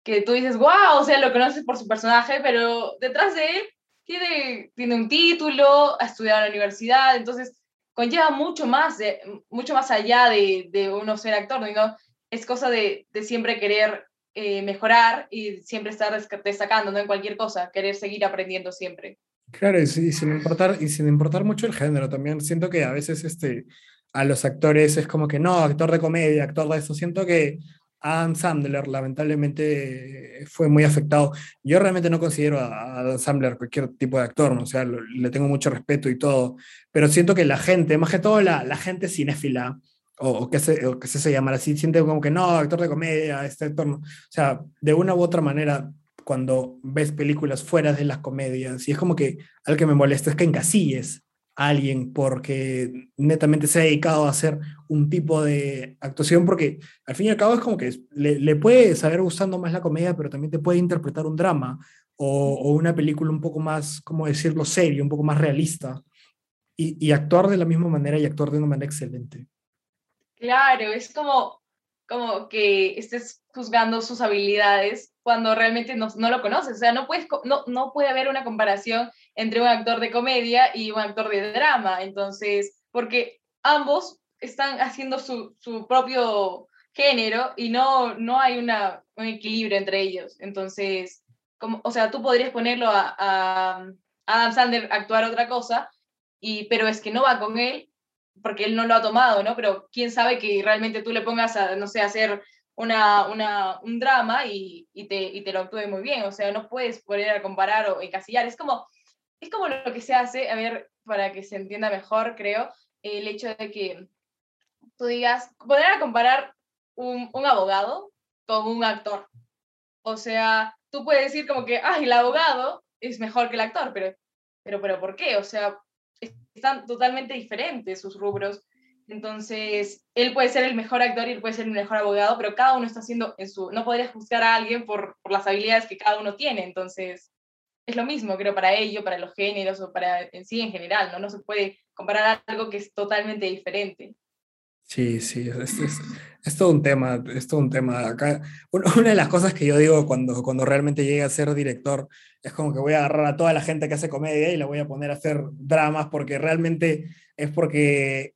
que tú dices, wow, o sea, lo conoces por su personaje, pero detrás de él tiene, tiene un título, ha estudiado en la universidad, entonces conlleva mucho más, de, mucho más allá de, de uno ser actor, ¿no? Es cosa de, de siempre querer eh, mejorar y siempre estar destacando, ¿no? En cualquier cosa, querer seguir aprendiendo siempre. Claro, y, sin importar, y sin importar mucho el género también, siento que a veces este, a los actores es como que no, actor de comedia, actor de eso, siento que Adam Sandler lamentablemente fue muy afectado. Yo realmente no considero a Adam Sandler cualquier tipo de actor, ¿no? o sea, lo, le tengo mucho respeto y todo, pero siento que la gente, más que todo la, la gente cinéfila, o, o, que se, o que se, se así, siente como que no, actor de comedia, este actor, no. o sea, de una u otra manera, cuando ves películas fuera de las comedias, y es como que algo que me molesta es que encasilles alguien porque netamente se ha dedicado a hacer un tipo de actuación, porque al fin y al cabo es como que le, le puede saber gustando más la comedia, pero también te puede interpretar un drama o, o una película un poco más, ¿cómo decirlo?, serio, un poco más realista, y, y actuar de la misma manera y actuar de una manera excelente. Claro, es como, como que estés juzgando sus habilidades cuando realmente no, no, lo conoces. O sea, no, puedes, no, no puede haber una comparación entre un actor de comedia y un actor de drama. Entonces, porque ambos están haciendo su, su propio género y no, no hay una, un equilibrio entre ellos. Entonces, como, o sea, tú podrías ponerlo a, a Adam Sandler a actuar otra cosa, y, pero es que no va con él porque él no lo ha tomado, ¿no? Pero quién sabe que realmente tú le pongas a, no sé, a hacer una, una, un drama y, y, te, y te lo actúe muy bien. O sea, no puedes poner a comparar o encasillar. Es como, es como lo que se hace, a ver, para que se entienda mejor, creo, el hecho de que tú digas, poner a comparar un, un abogado con un actor. O sea, tú puedes decir como que, ay, el abogado es mejor que el actor, pero, pero, pero ¿por qué? O sea, están totalmente diferentes sus rubros. Entonces, él puede ser el mejor actor y él puede ser el mejor abogado, pero cada uno está haciendo en su... No podrías juzgar a alguien por, por las habilidades que cada uno tiene. Entonces, es lo mismo, creo, para ello, para los géneros o para en sí en general, ¿no? No se puede comparar algo que es totalmente diferente. Sí, sí, es, es, es, todo un tema, es todo un tema. Acá, una de las cosas que yo digo cuando, cuando realmente llegue a ser director es como que voy a agarrar a toda la gente que hace comedia y la voy a poner a hacer dramas porque realmente es porque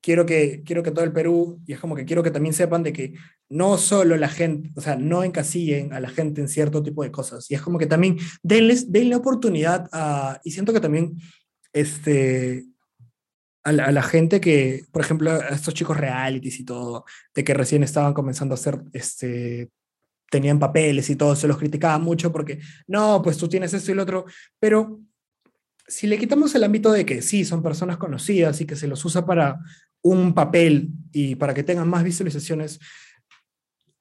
quiero que, quiero que todo el Perú, y es como que quiero que también sepan de que no solo la gente, o sea, no encasillen a la gente en cierto tipo de cosas, y es como que también denles, denle oportunidad a, y siento que también, este, a la, a la, gente que, por ejemplo, a estos chicos realities y todo, de que recién estaban comenzando a hacer, este, tenían papeles y todo, se los criticaba mucho porque, no, pues tú tienes esto y lo otro, pero si le quitamos el ámbito de que sí, son personas conocidas y que se los usa para un papel y para que tengan más visualizaciones,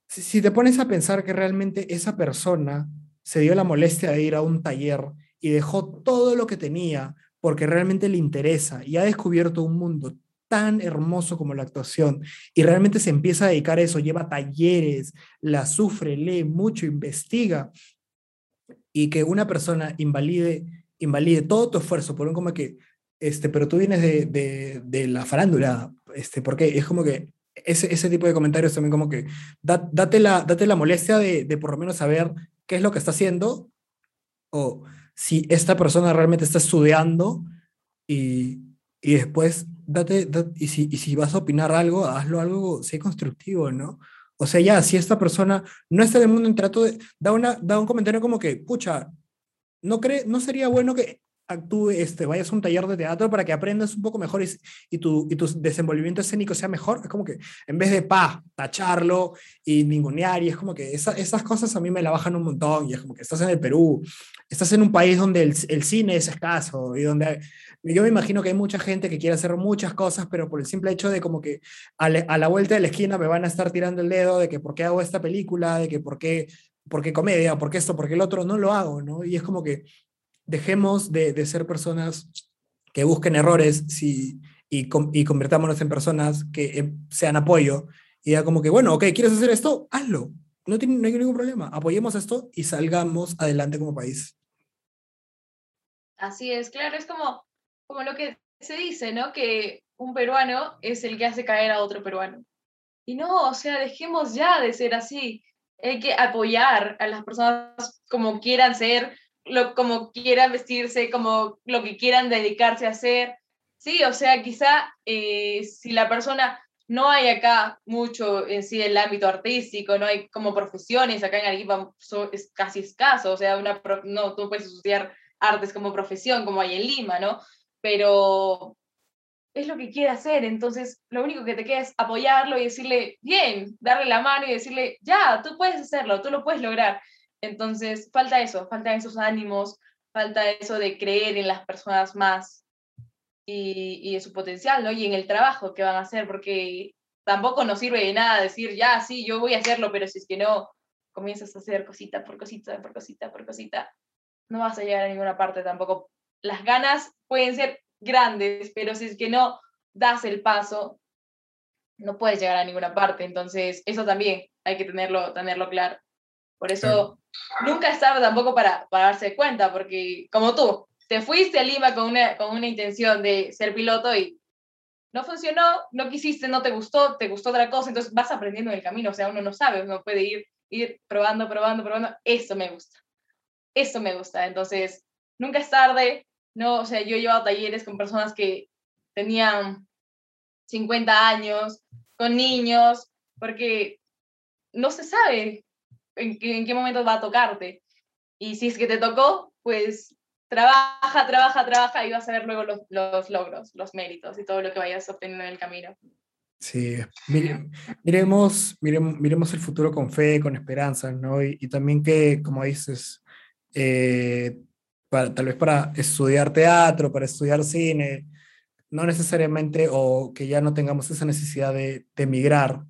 si, si te pones a pensar que realmente esa persona se dio la molestia de ir a un taller y dejó todo lo que tenía porque realmente le interesa y ha descubierto un mundo tan hermoso como la actuación y realmente se empieza a dedicar a eso, lleva talleres, la sufre, lee mucho, investiga y que una persona invalide, invalide todo tu esfuerzo por un como que, este, pero tú vienes de, de, de la farándula, este, porque es como que ese, ese tipo de comentarios también como que da, date, la, date la molestia de, de por lo menos saber qué es lo que está haciendo o si esta persona realmente está estudiando y, y después date, da- y, si, y si vas a opinar algo, hazlo algo, sé constructivo, ¿no? O sea, ya, si esta persona no está en el mundo en trato de, da, una, da un comentario como que, pucha, ¿no, cree, no sería bueno que actúe, este, vayas a un taller de teatro para que aprendas un poco mejor y, y tu, y tu desenvolvimiento escénico sea mejor? Es como que en vez de, pa, tacharlo y ningunear, y es como que esa- esas cosas a mí me la bajan un montón, y es como que estás en el Perú, estás en un país donde el, el cine es escaso y donde hay- yo me imagino que hay mucha gente que quiere hacer muchas cosas, pero por el simple hecho de como que a, la- a la vuelta de la esquina me van a estar tirando el dedo de que por qué hago esta película, de que por qué, por qué comedia, por qué esto, por qué el otro, no lo hago, ¿no? Y es como que dejemos de, de ser personas que busquen errores y, con- y convertámonos en personas que eh, sean apoyo y ya como que, bueno, ok, ¿quieres hacer esto? Hazlo. No, tiene, no hay ningún problema. Apoyemos esto y salgamos adelante como país. Así es, claro, es como, como lo que se dice, ¿no? Que un peruano es el que hace caer a otro peruano. Y no, o sea, dejemos ya de ser así. Hay que apoyar a las personas como quieran ser, lo, como quieran vestirse, como lo que quieran dedicarse a hacer. Sí, o sea, quizá eh, si la persona no hay acá mucho en sí el ámbito artístico, no hay como profesiones, acá en Arequipa es casi escaso, o sea, una no, tú puedes estudiar artes como profesión, como hay en Lima, ¿no? Pero es lo que quiere hacer, entonces lo único que te queda es apoyarlo y decirle, bien, darle la mano y decirle, ya, tú puedes hacerlo, tú lo puedes lograr. Entonces, falta eso, falta esos ánimos, falta eso de creer en las personas más y, y en su potencial, ¿no? Y en el trabajo que van a hacer, porque tampoco nos sirve de nada decir, ya, sí, yo voy a hacerlo, pero si es que no comienzas a hacer cosita por cosita, por cosita, por cosita, no vas a llegar a ninguna parte tampoco. Las ganas pueden ser grandes, pero si es que no das el paso, no puedes llegar a ninguna parte. Entonces, eso también hay que tenerlo, tenerlo claro. Por eso, nunca es tarde tampoco para, para darse cuenta, porque como tú, te fuiste a Lima con una, con una intención de ser piloto y no funcionó, no quisiste, no te gustó, te gustó otra cosa, entonces vas aprendiendo en el camino, o sea, uno no sabe, uno puede ir, ir probando, probando, probando, eso me gusta, eso me gusta, entonces nunca es tarde, no, o sea, yo he llevado talleres con personas que tenían 50 años, con niños, porque no se sabe en qué, en qué momento va a tocarte. Y si es que te tocó, pues trabaja, trabaja, trabaja y vas a ver luego los, los logros, los méritos y todo lo que vayas obteniendo en el camino. Sí, mire- miremos, miremos, miremos el futuro con fe, con esperanza, ¿no? Y, y también que, como dices, eh, para, tal vez para estudiar teatro, para estudiar cine, no necesariamente, o que ya no tengamos esa necesidad de, de emigrar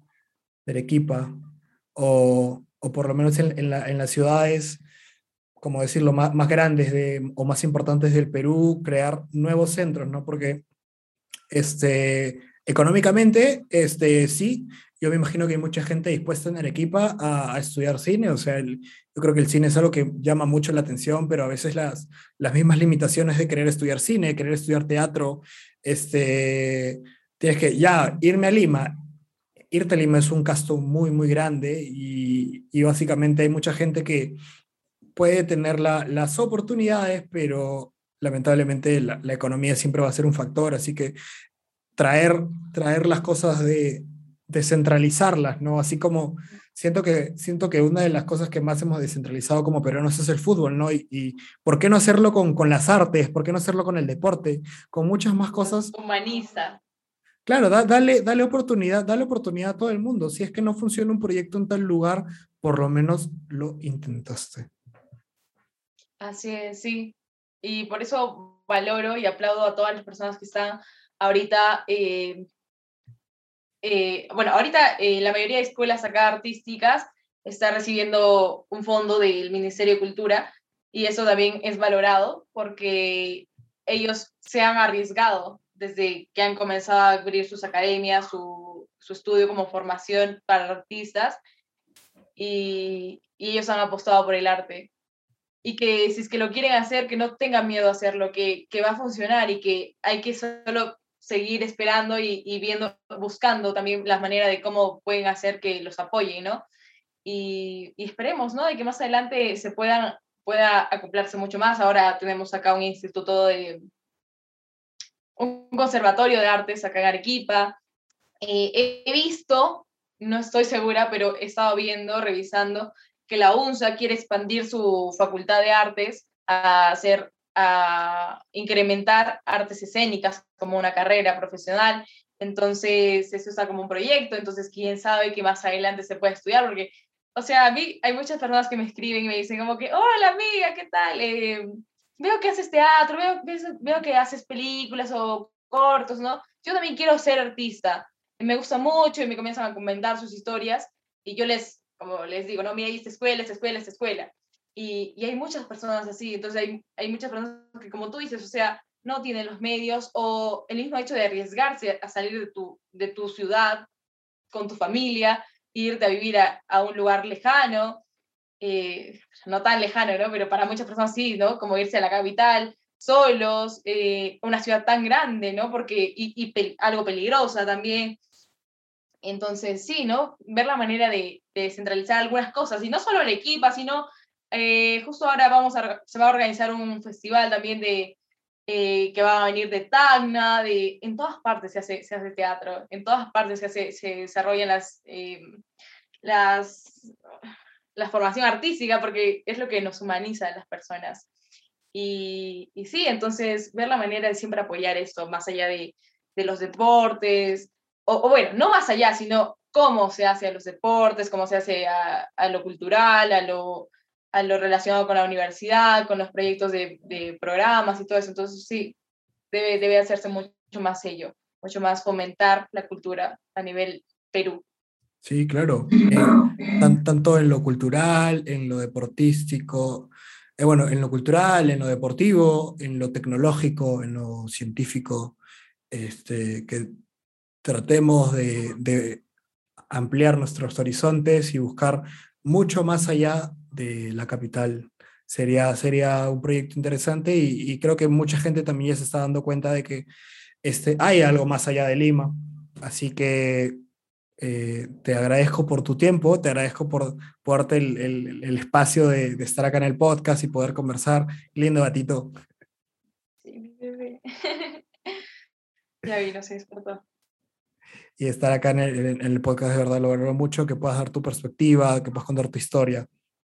de Arequipa, o, o por lo menos en, en la- en las ciudades, como decirlo, más, más grandes de, o más importantes del Perú, crear nuevos centros, ¿no? Porque este, económicamente, este, sí, yo me imagino que hay mucha gente dispuesta en Arequipa a, estudiar cine, o sea, yo creo que el cine es algo que llama mucho la atención, pero a veces las, las mismas limitaciones de querer estudiar cine, querer estudiar teatro, este, tienes que ya irme a Lima. Irte Lima es un gasto muy, muy grande y, básicamente hay mucha gente que puede tener la- las oportunidades, pero lamentablemente la, economía siempre va a ser un factor, así que traer, traer las cosas de descentralizarlas, ¿no? Así como siento que, siento que una de las cosas que más hemos descentralizado como peruanos es el fútbol, ¿no? Y, y ¿por qué no hacerlo con, con las artes? ¿Por qué no hacerlo con el deporte? Con muchas más cosas. Humaniza. Claro, da- dale, dale oportunidad, dale oportunidad a todo el mundo. Si es que no funciona un proyecto en tal lugar, por lo menos lo intentaste. Así es, sí. Y por eso valoro y aplaudo a todas las personas que están ahorita, eh, eh, bueno, ahorita eh, la mayoría de escuelas acá artísticas está recibiendo un fondo del Ministerio de Cultura y eso también es valorado porque ellos se han arriesgado desde que han comenzado a abrir sus academias, su, su estudio como formación para artistas y, y ellos han apostado por el arte y que si es que lo quieren hacer, que no tengan miedo a hacerlo, que, que va a funcionar y que hay que solo seguir esperando y, y viendo, buscando también las maneras de cómo pueden hacer que los apoyen, ¿no? Y, y esperemos, ¿no? De que más adelante se puedan pueda acoplarse mucho más. Ahora tenemos acá un instituto de, un conservatorio de artes acá en Arequipa. Eh, he visto, no estoy segura, pero he estado viendo, revisando, que la UNSA quiere expandir su facultad de artes a hacer a incrementar artes escénicas como una carrera profesional. Entonces, eso está como un proyecto, entonces quién sabe que más adelante se puede estudiar, porque, o sea, a mí hay muchas personas que me escriben y me dicen como que, hola amiga, ¿qué tal? Eh, veo que haces teatro, veo, veo que haces películas o cortos, ¿no? Yo también quiero ser artista. Me gusta mucho y me comienzan a comentar sus historias y yo les, como les digo, no, mira, esta escuela, esta escuela, esta escuela. Y, y, hay muchas personas así, entonces hay, hay muchas personas que, como tú dices, o sea, no tienen los medios o el mismo hecho de arriesgarse a salir de tu, de tu ciudad con tu familia, irte a vivir a, a un lugar lejano, eh, no tan lejano, ¿no? Pero para muchas personas sí, ¿no? Como irse a la capital solos, eh, una ciudad tan grande, ¿no? Porque, y, algo peligrosa también. Entonces, sí, ¿no? Ver la manera de, de descentralizar algunas cosas, y no solo el equipo, sino eh, justo ahora vamos a, se va a organizar un festival también de, eh, que va a venir de Tacna, de, en todas partes se hace, se hace teatro, en todas partes se, hace, se desarrollan las, las la formación artística, porque es lo que nos humaniza a las personas. Y, y sí, entonces ver la manera de siempre apoyar esto, más allá de, los deportes, o, bueno, no más allá, sino cómo se hace a los deportes, cómo se hace a, lo cultural, a lo, relacionado con la universidad, con los proyectos de, de programas y todo eso. Entonces sí, debe, debe hacerse mucho más ello, mucho más fomentar la cultura a nivel Perú. Sí, claro. tanto en lo cultural, en lo deportístico, eh, bueno, en lo cultural, en lo deportivo, en lo tecnológico, en lo científico, este, que tratemos de, de ampliar nuestros horizontes y buscar mucho más allá de la capital. Sería, sería un proyecto interesante y, y, creo que mucha gente también ya se está dando cuenta de que este, hay algo más allá de Lima. Así que eh, te agradezco por tu tiempo, te agradezco por, por darte el, el, el espacio de, de, estar acá en el podcast y poder conversar. Lindo gatito. Sí, mi bebé. ya vi, no se despertó. Y estar acá en el, en el podcast de verdad lo valoro mucho, que puedas dar tu perspectiva, que puedas contar tu historia.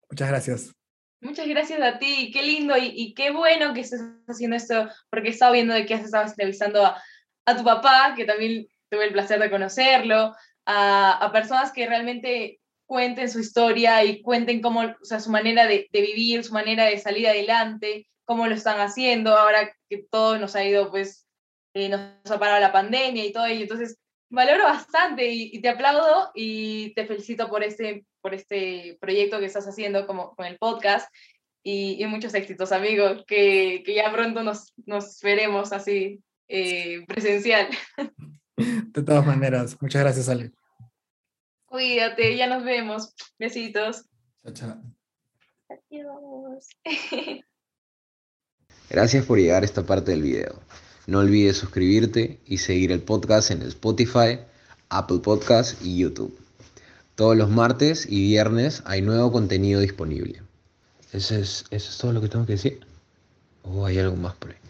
Muchas gracias. Muchas gracias a ti, qué lindo y, y, qué bueno que estés haciendo esto, porque he estado viendo de que has estado entrevistando a, a tu papá, que también tuve el placer de conocerlo, a, personas que realmente cuenten su historia y cuenten cómo, o sea, su manera de, vivir, su manera de salir adelante, cómo lo están haciendo, ahora que todo nos ha ido, pues, eh, nos ha parado la pandemia y todo ello. Entonces, valoro bastante y, te aplaudo y te felicito por este, por este proyecto que estás haciendo como, con el podcast y, muchos éxitos, amigo, que, que, ya pronto nos, nos veremos así eh, presencial. De todas maneras, muchas gracias, Ale. Cuídate, ya nos vemos. Besitos. Chao, chao. Adiós. Gracias por llegar a esta parte del video. No olvides suscribirte y seguir el podcast en Spotify, Apple Podcast y YouTube. Todos los martes y viernes hay nuevo contenido disponible. ¿Eso es, eso es todo lo que tengo que decir? ¿O hay algo más por ahí?